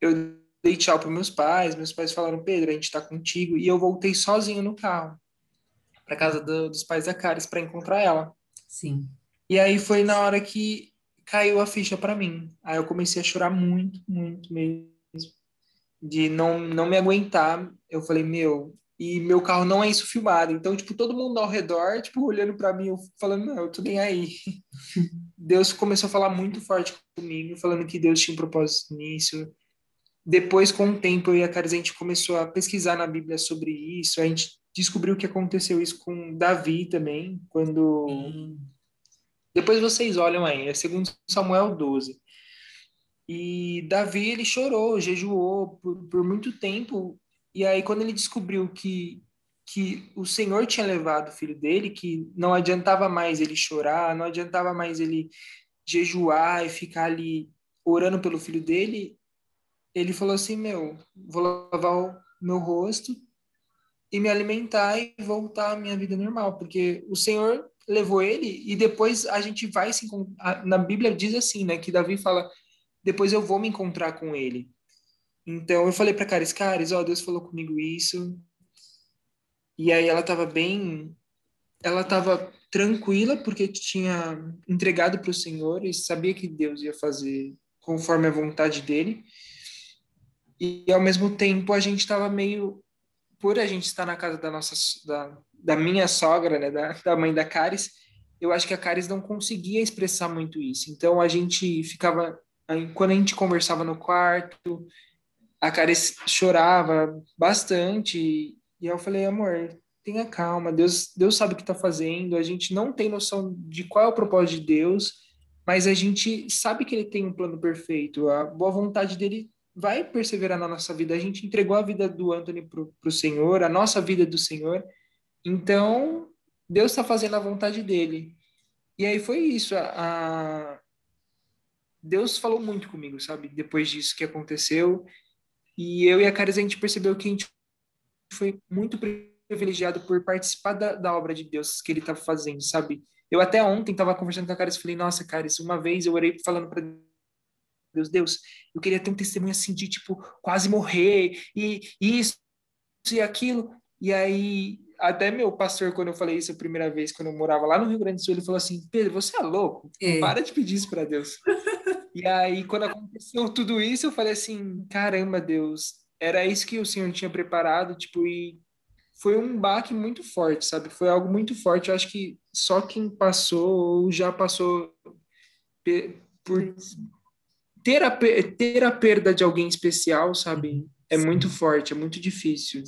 eu dei tchau para meus pais, meus pais falaram: "Pedro, a gente está contigo". E eu voltei sozinho no carro para casa do, dos pais da Caris para encontrar ela. Sim. E aí foi na hora que caiu a ficha para mim. Aí eu comecei a chorar muito, muito mesmo. De não, não me aguentar. Eu falei, meu, e meu carro não é isso filmado. Então, tipo, todo mundo ao redor, tipo, olhando para mim, eu falando, não, eu tô nem aí. Deus começou a falar muito forte comigo, falando que Deus tinha um propósito nisso. Depois, com o tempo, eu e a Caris, a gente começou a pesquisar na Bíblia sobre isso. A gente descobriu que aconteceu isso com Davi também, quando... Hum depois vocês olham aí, é segundo Samuel 12. E Davi, ele chorou, jejuou por, por muito tempo. E aí, quando ele descobriu que, que o Senhor tinha levado o filho dele, que não adiantava mais ele chorar, não adiantava mais ele jejuar e ficar ali orando pelo filho dele, ele falou assim: Meu, vou lavar o meu rosto e me alimentar e voltar à minha vida normal, porque o Senhor levou ele e depois a gente vai se na Bíblia diz assim, né, que Davi fala depois eu vou me encontrar com ele. Então eu falei para Caris, Caris, ó, Deus falou comigo isso. E aí ela estava bem ela estava tranquila porque tinha entregado para o Senhor e sabia que Deus ia fazer conforme a vontade dele. E ao mesmo tempo a gente estava meio por a gente estar na casa da nossa da, da minha sogra, né, da, da mãe da Caris, eu acho que a Caris não conseguia expressar muito isso. Então a gente ficava, quando a gente conversava no quarto, a Caris chorava bastante. E eu falei, amor, tenha calma, Deus, Deus sabe o que está fazendo, a gente não tem noção de qual é o propósito de Deus, mas a gente sabe que ele tem um plano perfeito, a boa vontade dele vai perseverar na nossa vida. A gente entregou a vida do Anthony para o Senhor, a nossa vida do Senhor, então, Deus está fazendo a vontade dele. E aí foi isso. A, a... Deus falou muito comigo, sabe? Depois disso que aconteceu. E eu e a Caris, a gente percebeu que a gente foi muito privilegiado por participar da, da obra de Deus que ele estava fazendo, sabe? Eu até ontem estava conversando com a Caris e falei, nossa, Caris, uma vez eu orei falando para Deus, Deus, eu queria ter um testemunho assim de, tipo, quase morrer, e isso e aquilo. E aí até meu pastor, quando eu falei isso a primeira vez, quando eu morava lá no Rio Grande do Sul, ele falou assim: Pedro, você é louco? É. Para de pedir isso para Deus. e aí, quando aconteceu tudo isso, eu falei assim: caramba, Deus, era isso que o Senhor tinha preparado, tipo, e foi um baque muito forte, sabe? Foi algo muito forte. Eu acho que só quem passou ou já passou por ter a, ter a perda de alguém especial, sabe? É Sim. muito forte, é muito difícil.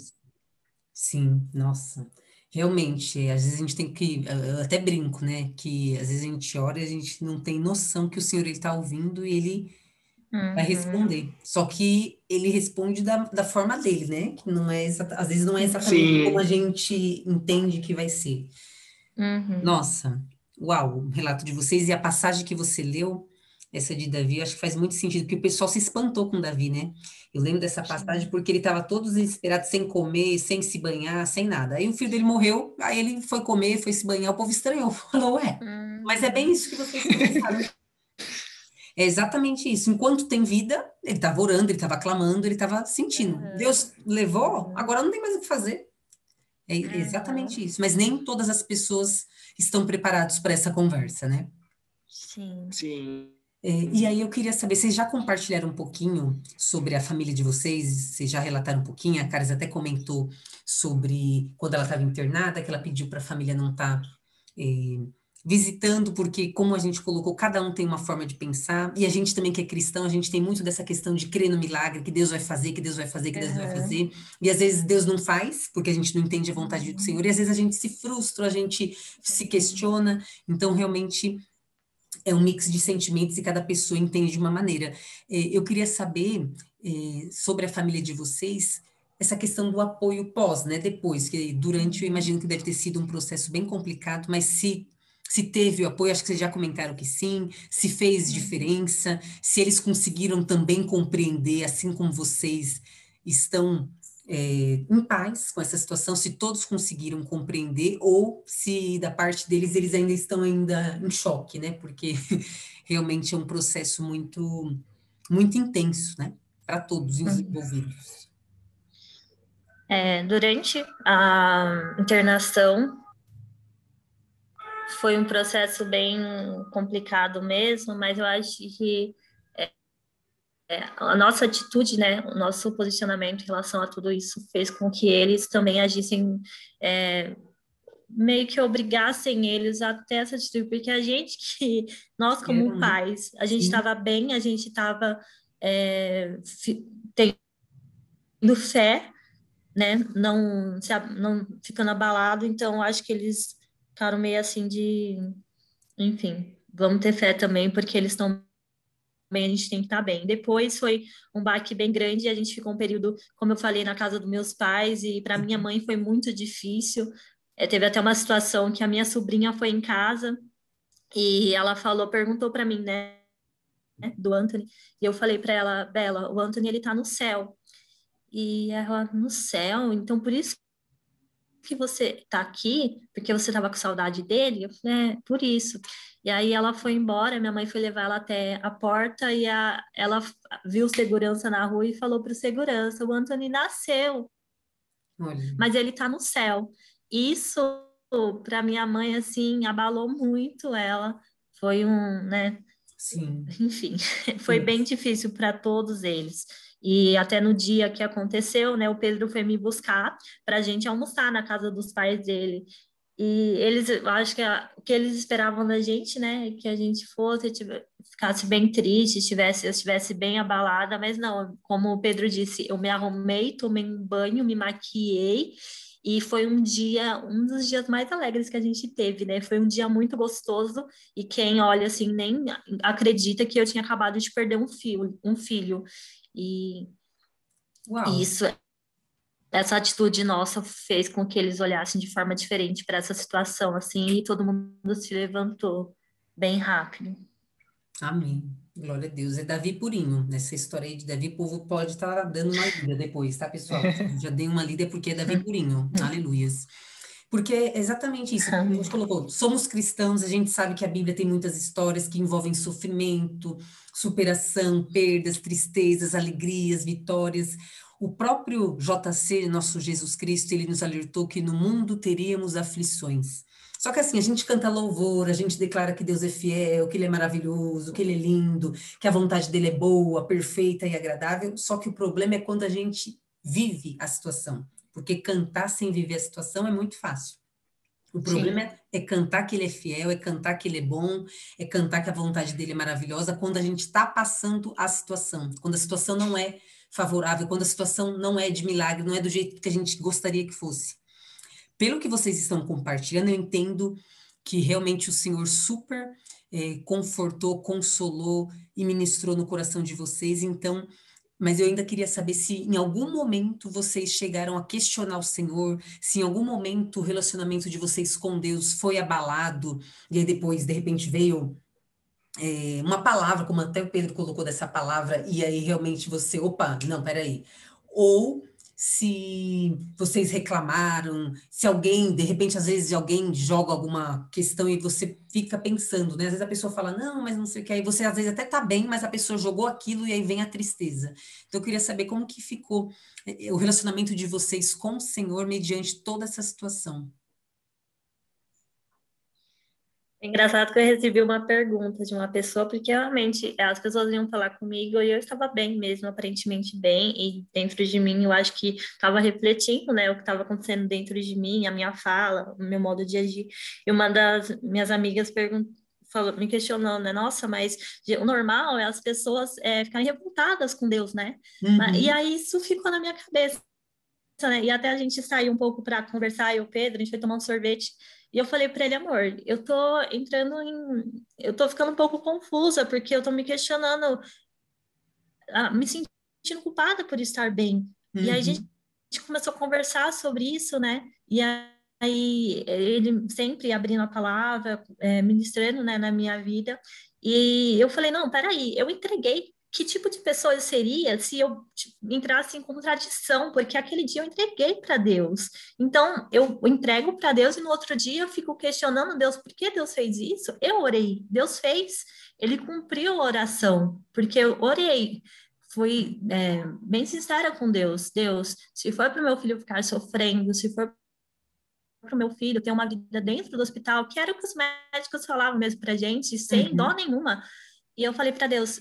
Sim, nossa. Realmente, às vezes a gente tem que, eu até brinco, né? Que às vezes a gente ora e a gente não tem noção que o Senhor está ouvindo e ele vai uhum. responder. Só que ele responde da, da forma dele, né? Que não é às vezes não é exatamente Sim. como a gente entende que vai ser. Uhum. Nossa, uau, o relato de vocês e a passagem que você leu essa de Davi, acho que faz muito sentido, porque o pessoal se espantou com Davi, né? Eu lembro dessa passagem porque ele estava todo desesperado, sem comer, sem se banhar, sem nada. Aí o filho dele morreu, aí ele foi comer, foi se banhar, o povo estranhou, falou, ué, hum. mas é bem isso que vocês pensaram. É exatamente isso. Enquanto tem vida, ele estava orando, ele estava clamando, ele estava sentindo. Uhum. Deus levou, agora não tem mais o que fazer. É uhum. exatamente isso. Mas nem todas as pessoas estão preparadas para essa conversa, né? Sim. Sim. É, e aí eu queria saber, vocês já compartilharam um pouquinho sobre a família de vocês? Vocês já relataram um pouquinho? A Caris até comentou sobre quando ela estava internada, que ela pediu para a família não estar tá, é, visitando, porque como a gente colocou, cada um tem uma forma de pensar, e a gente também que é cristão, a gente tem muito dessa questão de crer no milagre, que Deus vai fazer, que Deus vai fazer, que Deus uhum. vai fazer, e às vezes Deus não faz, porque a gente não entende a vontade do Senhor, e às vezes a gente se frustra, a gente se questiona, então realmente é um mix de sentimentos e cada pessoa entende de uma maneira. É, eu queria saber é, sobre a família de vocês, essa questão do apoio pós, né? Depois, que durante, eu imagino que deve ter sido um processo bem complicado, mas se se teve o apoio, acho que vocês já comentaram que sim, se fez uhum. diferença, se eles conseguiram também compreender, assim como vocês estão é, em paz com essa situação, se todos conseguiram compreender, ou se da parte deles eles ainda estão ainda em choque, né? Porque realmente é um processo muito, muito intenso, né? Para todos os uhum. envolvidos. É, durante a internação, foi um processo bem complicado mesmo, mas eu acho que a nossa atitude, né, o nosso posicionamento em relação a tudo isso fez com que eles também agissem é, meio que obrigassem eles a ter essa atitude, porque a gente que, nós como é, pais, a gente estava bem, a gente estava é, tendo fé, né, não, não ficando abalado, então acho que eles ficaram meio assim de, enfim, vamos ter fé também, porque eles estão bem, a gente tem que estar tá bem. Depois foi um baque bem grande a gente ficou um período, como eu falei, na casa dos meus pais, e para minha mãe foi muito difícil. É, teve até uma situação que a minha sobrinha foi em casa e ela falou, perguntou para mim, né, do Anthony, e eu falei para ela, Bela, o Anthony ele tá no céu. E ela, no céu? Então por isso que você tá aqui? Porque você tava com saudade dele? Eu falei, é, por isso. E aí ela foi embora, minha mãe foi levar ela até a porta e a, ela viu segurança na rua e falou pro segurança, o Anthony nasceu, Olha. mas ele tá no céu. Isso, para minha mãe, assim, abalou muito ela. Foi um, né? Sim. Enfim, foi Sim. bem difícil para todos eles. E até no dia que aconteceu, né, o Pedro foi me buscar para a gente almoçar na casa dos pais dele. E eles, acho que a, o que eles esperavam da gente, né, que a gente fosse, tivesse, ficasse bem triste, estivesse, eu estivesse bem abalada, mas não, como o Pedro disse, eu me arrumei, tomei um banho, me maquiei e foi um dia, um dos dias mais alegres que a gente teve, né? Foi um dia muito gostoso e quem olha assim nem acredita que eu tinha acabado de perder um filho, um filho. E Uau. isso, essa atitude nossa fez com que eles olhassem de forma diferente para essa situação, assim, e todo mundo se levantou bem rápido. Amém. Glória a Deus. É Davi purinho. Nessa história aí de Davi, o povo pode estar tá dando uma lida depois, tá, pessoal? Já dei uma lida porque é Davi purinho. Aleluias. Porque é exatamente isso, como a gente colocou, somos cristãos, a gente sabe que a Bíblia tem muitas histórias que envolvem sofrimento, superação, perdas, tristezas, alegrias, vitórias. O próprio JC, nosso Jesus Cristo, ele nos alertou que no mundo teríamos aflições. Só que assim, a gente canta louvor, a gente declara que Deus é fiel, que Ele é maravilhoso, que Ele é lindo, que a vontade dele é boa, perfeita e agradável. Só que o problema é quando a gente vive a situação porque cantar sem viver a situação é muito fácil. O problema é, é, cantar que ele é fiel, é cantar que ele é bom, é cantar que a vontade dele é maravilhosa quando a gente está passando a situação, quando a situação não é favorável, quando a situação não é de milagre, não é do jeito que a gente gostaria que fosse. Pelo que vocês estão compartilhando, eu entendo que realmente o Senhor super é, confortou, consolou e ministrou no coração de vocês. Então, mas eu ainda queria saber se em algum momento vocês chegaram a questionar o Senhor, se em algum momento o relacionamento de vocês com Deus foi abalado, e aí depois, de repente, veio é, uma palavra, como até o Pedro colocou dessa palavra, e aí realmente você, opa, não, peraí. Ou se vocês reclamaram, se alguém, de repente, às vezes alguém joga alguma questão e você fica pensando, né? Às vezes a pessoa fala, não, mas não sei o que, aí você às vezes até tá bem, mas a pessoa jogou aquilo e aí vem a tristeza. Então eu queria saber como que ficou eh, o relacionamento de vocês com o Senhor mediante toda essa situação. É engraçado que eu recebi uma pergunta de uma pessoa, porque realmente as pessoas iam falar comigo e eu estava bem mesmo, aparentemente bem, e dentro de mim eu acho que estava refletindo, né, o que estava acontecendo dentro de mim, a minha fala, o meu modo de agir. E uma das minhas amigas perguntou, falou, me questionando, né? Nossa, mas o normal é as pessoas é, ficarem revoltadas com Deus, né? Uhum. E aí isso ficou na minha cabeça, né? E até a gente saiu um pouco para conversar, eu e o Pedro, a gente foi tomar um sorvete. E eu falei para ele, amor, eu tô entrando em. Eu tô ficando um pouco confusa, porque eu tô me questionando, ah, me sentindo culpada por estar bem. Uhum. E aí a gente, a uhum. gente começou a conversar sobre isso, né? E aí ele sempre abrindo a palavra, é, ministrando né, na minha vida. E eu falei, não, peraí, eu entreguei que tipo de pessoa eu seria se eu tipo, entrasse em contradição, porque aquele dia eu entreguei para Deus. Então, eu entrego para Deus e no outro dia eu fico questionando Deus, por que Deus fez isso? Eu orei, Deus fez, ele cumpriu a oração, porque eu orei. Fui é, bem sincera com Deus. Deus, se for para o meu filho ficar sofrendo, se for para o meu filho ter uma vida dentro do hospital, que era o que os médicos falavam mesmo para gente, sem uhum. dó nenhuma. E eu falei para Deus,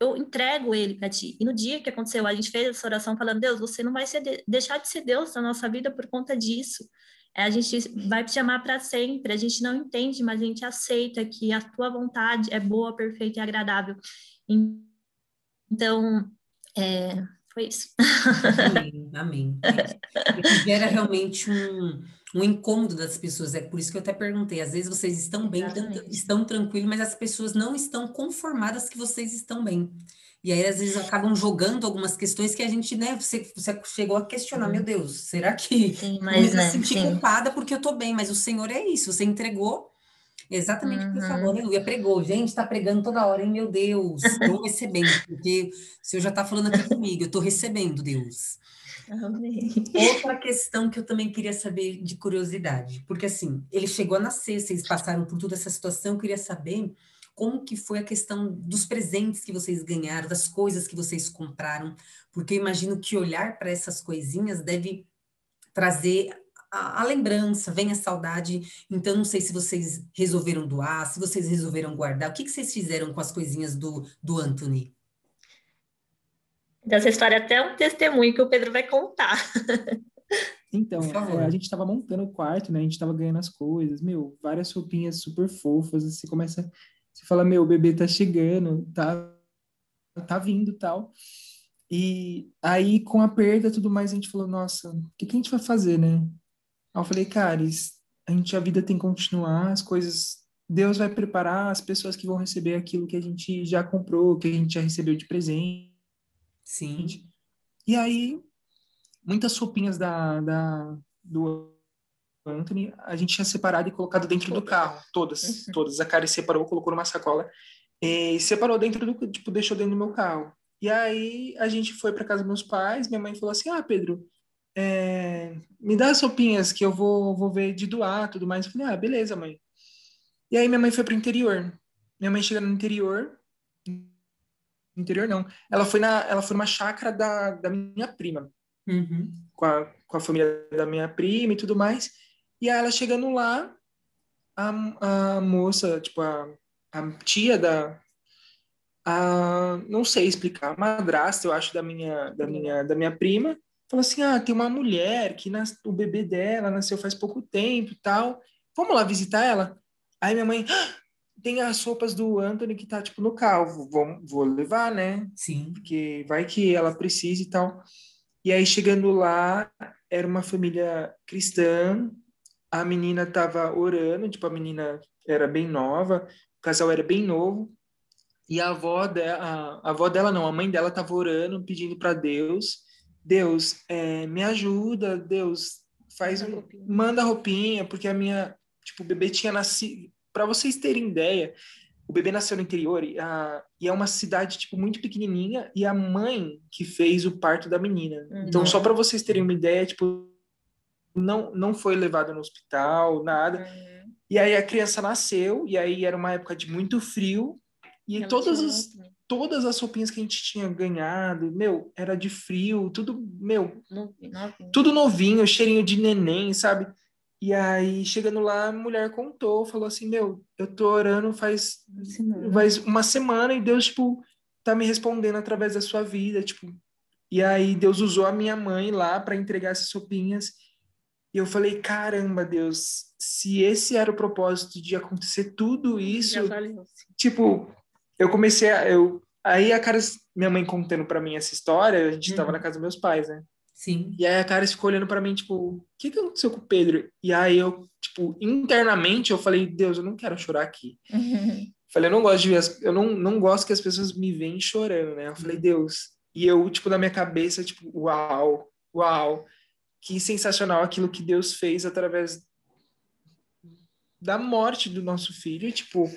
eu entrego ele para ti. E no dia que aconteceu, a gente fez essa oração falando, Deus, você não vai ser de deixar de ser Deus na nossa vida por conta disso. É, a gente vai te amar para sempre, a gente não entende, mas a gente aceita que a tua vontade é boa, perfeita e agradável. Então, é, foi isso. Amém, amém. É, era realmente um, um incômodo das pessoas. É por isso que eu até perguntei. Às vezes vocês estão bem, estão tranquilos, mas as pessoas não estão conformadas que vocês estão bem. E aí, às vezes, acabam jogando algumas questões que a gente, né, você, você chegou a questionar, meu Deus, será que sim, mas, eu me senti sim. culpada porque eu tô bem? Mas o Senhor é isso, você entregou exatamente o que você falou, uhum. aleluia, pregou. Gente, tá pregando toda hora, hein, meu Deus, estou recebendo, porque o Senhor já tá falando aqui comigo, eu tô recebendo, Deus. Amém. Outra questão que eu também queria saber de curiosidade, porque assim, ele chegou a nascer, vocês passaram por toda essa situação, eu queria saber como que foi a questão dos presentes que vocês ganharam, das coisas que vocês compraram, porque eu imagino que olhar para essas coisinhas deve trazer a, a, lembrança, vem a saudade. Então, não sei se vocês resolveram doar, se vocês resolveram guardar. O que, que vocês fizeram com as coisinhas do, do Anthony? Dessa história até um testemunho que o Pedro vai contar. Então, é, a gente estava montando o quarto, né? A gente estava ganhando as coisas, meu, várias roupinhas super fofas. Você começa, você fala, meu, o bebê tá chegando, tá, tá vindo, tal. E aí, com a perda, tudo mais, a gente falou, nossa, o que, que a gente vai fazer, né? Aí eu falei, Caris, a gente a vida tem que continuar, as coisas, Deus vai preparar as pessoas que vão receber aquilo que a gente já comprou, que a gente já recebeu de presente Sim. E aí, muitas roupinhas da, da, do Anthony, a gente tinha separado e colocado dentro do carro, todas, uhum. todas. A Kari separou, colocou numa sacola e separou dentro do, tipo, deixou dentro do meu carro. E aí a gente foi para casa dos meus pais, minha mãe falou assim: "Ah, Pedro, é, me dá as roupinhas que eu vou, vou ver de doar, tudo mais". Eu falei: "Ah, beleza, mãe". E aí minha mãe foi pro interior. Minha mãe chega no interior, interior não. Ela foi na, ela foi numa chácara da, da minha prima, uhum. com, a, com a família da minha prima e tudo mais. E aí ela chegando lá, a, a moça, tipo, a, a tia da, a, não sei explicar, a madrasta, eu acho, da minha, da minha, da minha prima, falou assim, ah, tem uma mulher que nas, o bebê dela nasceu faz pouco tempo e tal, vamos lá visitar ela? Aí minha mãe, ah, tem as roupas do Anthony que tá, tipo, no carro. Vou, vou levar, né? Sim. Porque vai que ela precisa e tal. E aí, chegando lá, era uma família cristã. A menina tava orando, tipo, a menina era bem nova, o casal era bem novo. E a avó dela, a, a avó dela não, a mãe dela tava orando, pedindo para Deus, Deus, é, me ajuda, Deus, faz um, manda roupinha, porque a minha, tipo, o bebê tinha nascido, para vocês terem ideia, o bebê nasceu no interior e, a, e é uma cidade tipo muito pequenininha e a mãe que fez o parto da menina. Uhum. Então só para vocês terem uma ideia, tipo não não foi levado no hospital, nada. Uhum. E aí a criança nasceu e aí era uma época de muito frio e todas as todas as roupinhas que a gente tinha ganhado, meu, era de frio, tudo, meu, novinho. tudo novinho, cheirinho de neném, sabe? E aí, chegando lá, a mulher contou, falou assim, meu, eu tô orando faz, faz uma semana e Deus, tipo, tá me respondendo através da sua vida, tipo. E aí, Deus usou a minha mãe lá para entregar essas sopinhas. E eu falei, caramba, Deus, se esse era o propósito de acontecer tudo isso, tipo, eu comecei a, eu, aí a cara, minha mãe contando para mim essa história, a gente estava uhum. na casa dos meus pais, né? Sim. E aí a cara ficou olhando para mim, tipo, o que, que aconteceu com o Pedro? E aí eu, tipo, internamente eu falei, Deus, eu não quero chorar aqui. Uhum. Falei, eu não gosto de ver, as, eu não, não gosto que as pessoas me veem chorando, né? Eu falei, uhum. Deus. E eu, tipo, na minha cabeça, tipo, uau, uau, que sensacional aquilo que Deus fez através da morte do nosso filho. Tipo,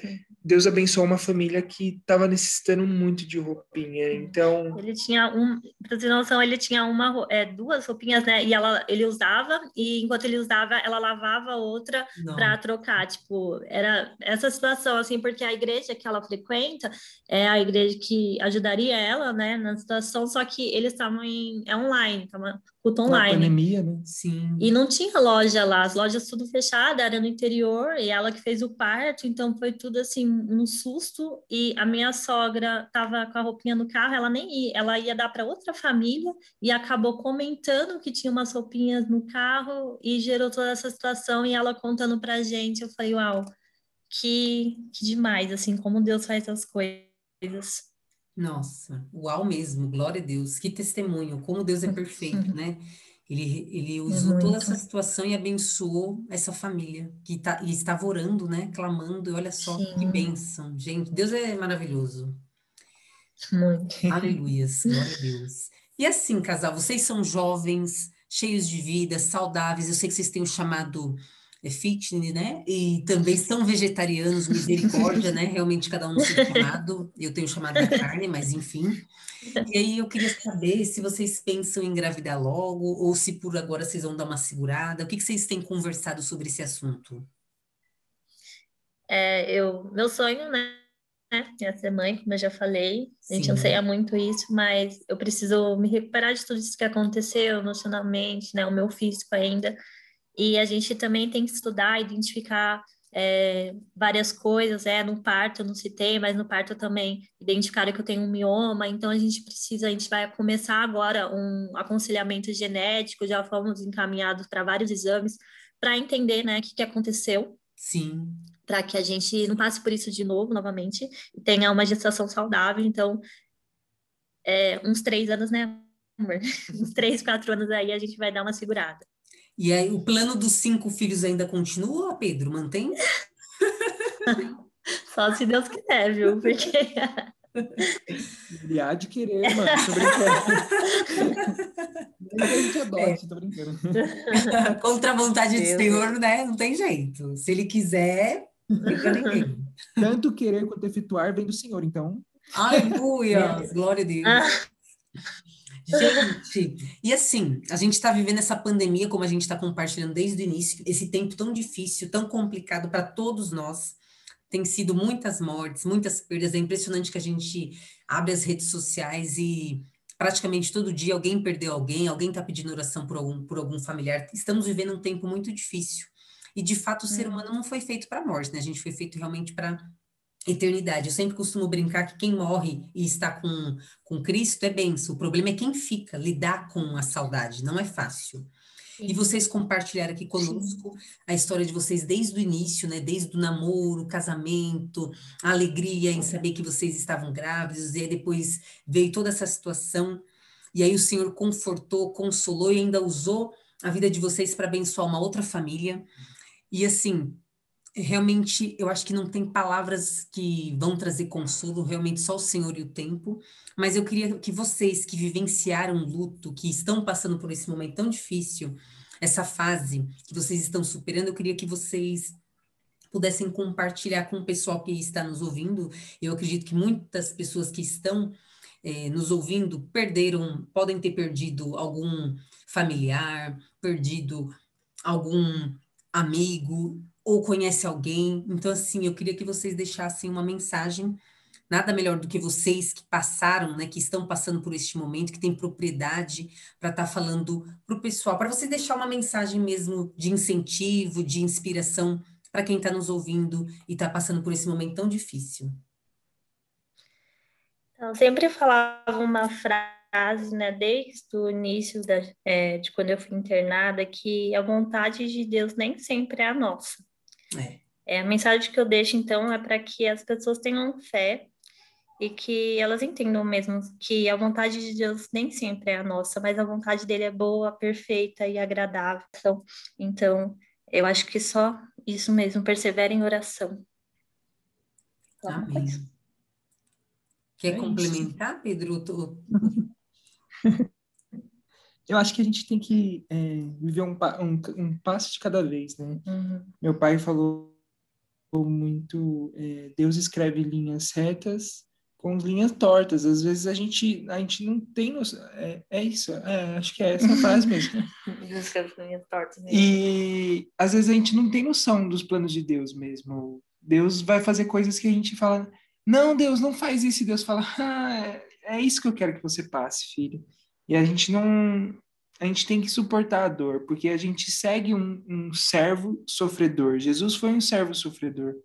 Deus abençoou uma família que estava necessitando muito de roupinha. Então. Ele tinha um. Pra ter noção, ele tinha uma, é, duas roupinhas, né? E ela, ele usava, e enquanto ele usava, ela lavava outra para trocar. Tipo, era essa situação, assim, porque a igreja que ela frequenta é a igreja que ajudaria ela, né, na situação, só que eles estavam em. É online, tava culto online. Na pandemia, né? Sim. E não tinha loja lá, as lojas tudo fechadas, era no interior, e ela que fez o parto, então foi tudo assim, um susto. E a minha sogra tava com a roupinha no carro, ela nem ia, ela ia dar para outra família e acabou comentando que tinha umas roupinhas no carro e gerou toda essa situação. E ela contando pra gente, eu falei, uau, que, que demais, assim, como Deus faz essas coisas. Nossa, uau mesmo, glória a Deus, que testemunho, como Deus é perfeito, né? Ele, ele é usou é toda essa situação e abençoou essa família que tá, e estava orando, né? Clamando, e olha só Sim. que bênção, gente. Deus é maravilhoso. Muito. Aleluias, glória a Deus. E assim, casal, vocês são jovens, cheios de vida, saudáveis. Eu sei que vocês têm o chamado fitness, né? E também são vegetarianos, misericórdia, né? Realmente cada um no seu chamado. Eu tenho chamado da carne, mas enfim. E aí eu queria saber se vocês pensam em engravidar logo ou se por agora vocês vão dar uma segurada. O que, que vocês têm conversado sobre esse assunto? É, eu, meu sonho, né? É ser mãe, como eu já falei. A gente Sim. anseia muito isso, mas eu preciso me recuperar de tudo isso que aconteceu emocionalmente, né? O meu físico ainda. E a gente também tem que estudar, identificar é, várias coisas, é, no parto eu não citei, mas no parto também identificaram que eu tenho um mioma, então a gente precisa, a gente vai começar agora um aconselhamento genético, já fomos encaminhados para vários exames para entender, né, o que, que aconteceu. Sim. Para que a gente não passe por isso de novo, novamente, e tenha uma gestação saudável, então, é, uns três anos, né, amor? uns três, quatro anos aí a gente vai dar uma segurada. E aí, o plano dos cinco filhos ainda continua, Pedro? Mantém? Só se Deus quiser, viu? Porque. Ele há de querer, mano. Tô brincando. Nem a gente adote, é. tô brincando. Contra a vontade Deus. do Senhor, né? Não tem jeito. Se ele quiser, fica ninguém. Tanto querer quanto efetuar vem do Senhor, então. Aleluia! Glória a Deus. Ah. Gente, e assim, a gente está vivendo essa pandemia, como a gente está compartilhando desde o início, esse tempo tão difícil, tão complicado para todos nós. Tem sido muitas mortes, muitas perdas. É impressionante que a gente abre as redes sociais e praticamente todo dia alguém perdeu alguém, alguém está pedindo oração por algum, por algum familiar. Estamos vivendo um tempo muito difícil. E de fato, o ser uhum. humano não foi feito para a morte, né? A gente foi feito realmente para eternidade. Eu sempre costumo brincar que quem morre e está com, com Cristo é benção. O problema é quem fica, lidar com a saudade. Não é fácil. E vocês compartilharam aqui conosco Sim. a história de vocês desde o início, né? Desde o namoro, o casamento, a alegria em saber que vocês estavam grávidos, e aí depois veio toda essa situação, e aí o Senhor confortou, consolou e ainda usou a vida de vocês para abençoar uma outra família. E assim, realmente eu acho que não tem palavras que vão trazer consolo, realmente só o Senhor e o tempo. Mas eu queria que vocês que vivenciaram luto, que estão passando por esse momento tão difícil, essa fase que vocês estão superando, eu queria que vocês pudessem compartilhar com o pessoal que está nos ouvindo. Eu acredito que muitas pessoas que estão eh, nos ouvindo perderam, podem ter perdido algum familiar, perdido algum amigo ou conhece alguém. Então, assim, eu queria que vocês deixassem uma mensagem. Nada melhor do que vocês que passaram, né, que estão passando por este momento, que têm propriedade para estar tá falando para o pessoal, para você deixar uma mensagem mesmo de incentivo, de inspiração para quem está nos ouvindo e está passando por esse momento tão difícil. Então, sempre falava uma frase, né, desde o início da, é, de quando eu fui internada, que a vontade de Deus nem sempre é a nossa. É. é a mensagem que eu deixo, então, é para que as pessoas tenham fé e que elas entendam mesmo que a vontade de Deus nem sempre é a nossa, mas a vontade dele é boa, perfeita e agradável. Então, eu acho que só isso mesmo, persevera em oração. Amém. Quer é complementar, isso. Pedro? eu acho que a gente tem que é, viver um, um, um, passo de cada vez, né? Uhum. Meu pai falou muito, é, Deus escreve linhas retas com linhas tortas. Às vezes a gente, a gente não tem noção. É, é isso, é, acho que é essa frase mesmo. Deus escreve com linhas tortas mesmo. E às vezes a gente não tem noção dos planos de Deus mesmo. Deus vai fazer coisas que a gente fala, não, Deus, não faz isso. E Deus fala, ah, é, é isso que eu quero que você passe, filho. E a gente não. A gente tem que suportar a dor, porque a gente segue um, um servo sofredor. Jesus foi um servo sofredor.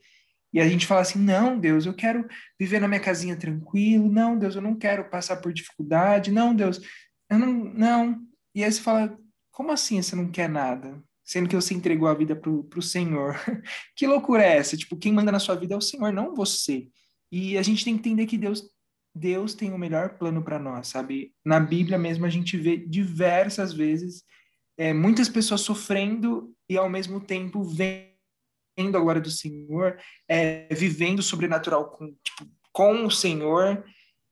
E a gente fala assim: não, Deus, eu quero viver na minha casinha tranquilo. Não, Deus, eu não quero passar por dificuldade. Não, Deus, eu não. não. E aí você fala: como assim você não quer nada? Sendo que você entregou a vida para o Senhor. que loucura é essa? Tipo, quem manda na sua vida é o Senhor, não você. E a gente tem que entender que Deus Deus tem o melhor plano para nós, sabe? Na Bíblia mesmo a gente vê diversas vezes é, muitas pessoas sofrendo e ao mesmo tempo vendo a glória do Senhor, é, vivendo o sobrenatural com, tipo, com o Senhor.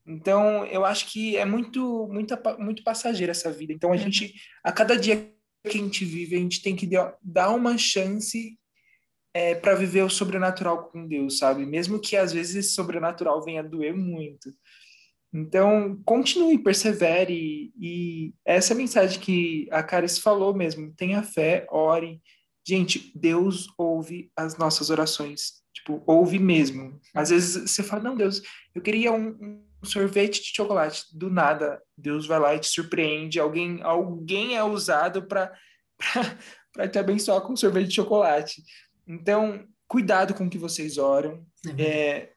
Então, eu acho que é muito, muito, muito passageira essa vida. Então, a uhum. gente, a cada dia que a gente vive, a gente tem que dar uma chance é, para viver o sobrenatural com Deus, sabe? Mesmo que às vezes esse sobrenatural venha doer muito. Então, continue, persevere. E essa é mensagem que a Caris falou mesmo: tenha fé, ore. Gente, Deus ouve as nossas orações. Tipo, ouve mesmo. Às vezes você fala: não, Deus, eu queria um, um sorvete de chocolate. Do nada, Deus vai lá e te surpreende. Alguém, alguém é usado para te abençoar com sorvete de chocolate. Então, cuidado com o que vocês oram. Uhum. É,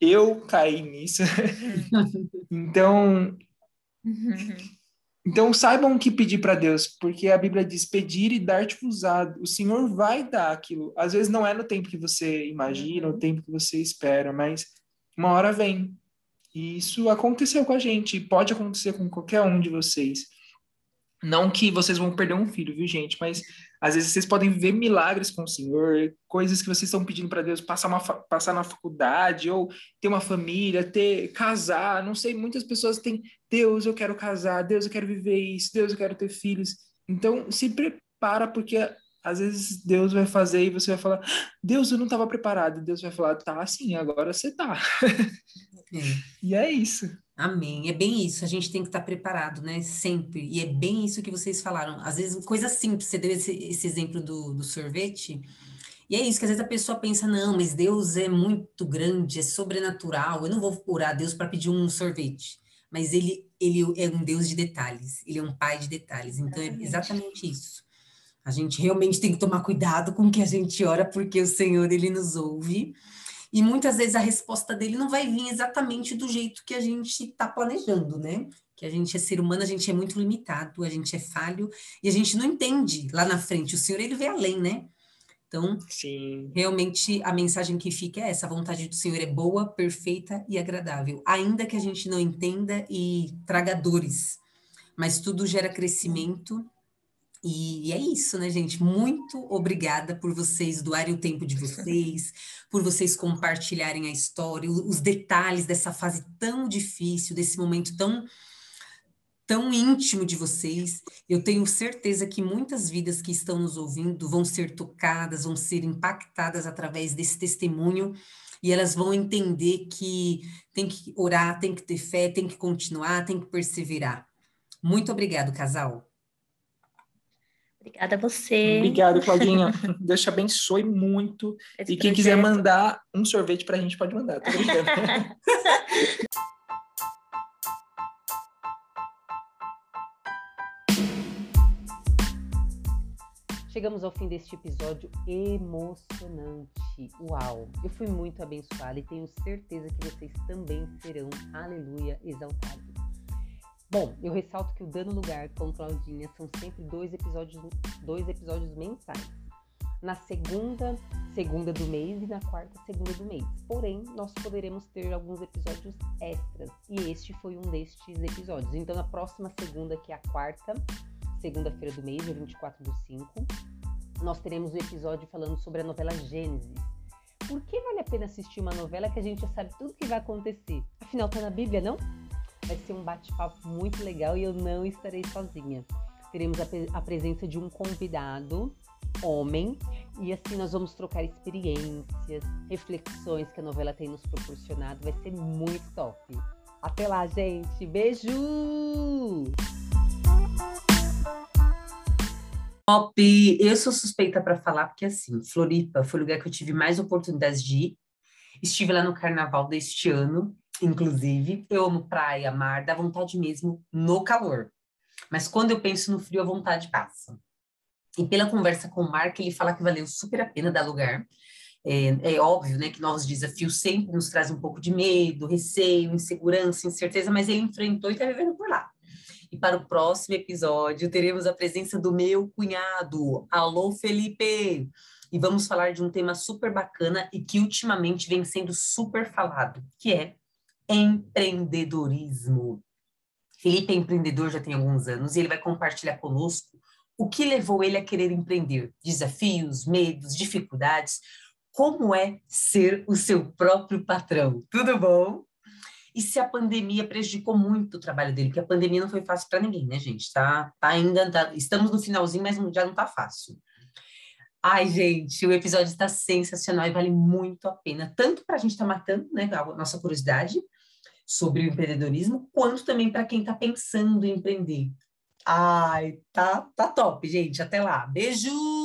eu caí nisso. então, então saibam o que pedir para Deus, porque a Bíblia diz pedir e dar-te usado. O Senhor vai dar aquilo. Às vezes não é no tempo que você imagina, uhum. no tempo que você espera, mas uma hora vem. E isso aconteceu com a gente, pode acontecer com qualquer um de vocês. Não que vocês vão perder um filho, viu, gente? Mas às vezes vocês podem ver milagres com o Senhor, coisas que vocês estão pedindo para Deus, passar, uma, passar na faculdade, ou ter uma família, ter casar. Não sei, muitas pessoas têm, Deus, eu quero casar, Deus, eu quero viver isso, Deus, eu quero ter filhos. Então, se prepara, porque às vezes Deus vai fazer e você vai falar, Deus, eu não estava preparado. Deus vai falar, tá, sim, agora você tá. É. e é isso. Amém. É bem isso. A gente tem que estar preparado, né? Sempre. E é bem isso que vocês falaram. Às vezes, coisa simples. Você deu esse, esse exemplo do, do sorvete. E é isso que às vezes a pessoa pensa: não, mas Deus é muito grande, é sobrenatural. Eu não vou orar a Deus para pedir um sorvete. Mas ele, ele é um Deus de detalhes. Ele é um pai de detalhes. Então, é exatamente isso. A gente realmente tem que tomar cuidado com o que a gente ora, porque o Senhor, ele nos ouve. E muitas vezes a resposta dele não vai vir exatamente do jeito que a gente está planejando, né? Que a gente é ser humano, a gente é muito limitado, a gente é falho e a gente não entende lá na frente. O Senhor, ele vê além, né? Então, Sim. realmente a mensagem que fica é essa: a vontade do Senhor é boa, perfeita e agradável, ainda que a gente não entenda e traga dores, mas tudo gera crescimento e é isso, né, gente? Muito obrigada por vocês doarem o tempo de vocês, por vocês compartilharem a história, os detalhes dessa fase tão difícil, desse momento tão tão íntimo de vocês. Eu tenho certeza que muitas vidas que estão nos ouvindo vão ser tocadas, vão ser impactadas através desse testemunho e elas vão entender que tem que orar, tem que ter fé, tem que continuar, tem que perseverar. Muito obrigado, casal. Obrigada a você. Obrigado, Claudinha. Deus te abençoe muito. Esse e quem projeto. quiser mandar um sorvete para a gente, pode mandar. Tô brincando. Chegamos ao fim deste episódio emocionante. Uau! Eu fui muito abençoada e tenho certeza que vocês também serão, aleluia, exaltados. Bom, eu ressalto que o Dando Lugar com Claudinha são sempre dois episódios, dois episódios mensais. Na segunda, segunda do mês e na quarta, segunda do mês. Porém, nós poderemos ter alguns episódios extras. E este foi um destes episódios. Então, na próxima segunda, que é a quarta, segunda-feira do mês, dia 24 do 5, nós teremos o um episódio falando sobre a novela Gênesis. Por que vale a pena assistir uma novela que a gente já sabe tudo que vai acontecer? Afinal, tá na Bíblia, não? Vai ser um bate-papo muito legal e eu não estarei sozinha. Teremos a, a presença de um convidado, homem, e assim nós vamos trocar experiências, reflexões que a novela tem nos proporcionado. Vai ser muito top. Até lá, gente. Beijo! Top! Eu sou suspeita para falar, porque assim, Floripa foi o lugar que eu tive mais oportunidades de ir. Estive lá no carnaval deste ano inclusive. Eu amo praia, mar, dá vontade mesmo no calor. Mas quando eu penso no frio, a vontade passa. E pela conversa com o Mark, ele fala que valeu super a pena dar lugar. É, é, óbvio, né, que novos desafios sempre nos trazem um pouco de medo, receio, insegurança, incerteza, mas ele enfrentou e está vivendo por lá. E para o próximo episódio, teremos a presença do meu cunhado. Alô, Felipe! E vamos falar de um tema super bacana e que ultimamente vem sendo super falado, que é empreendedorismo. Felipe é empreendedor já tem alguns anos e ele vai compartilhar conosco o que levou ele a querer empreender, desafios, medos, dificuldades, como é ser o seu próprio patrão. Tudo bom? E se a pandemia prejudicou muito o trabalho dele, porque a pandemia não foi fácil para ninguém, né, gente? Tá, tá ainda, tá, estamos no finalzinho, mas já não tá fácil. Ai, gente, o episódio está sensacional e vale muito a pena, tanto para a gente estar tá matando, né, a nossa curiosidade, sobre o empreendedorismo, quanto também para quem está pensando em empreender. Ai, tá, tá top, gente. Até lá. Beijo!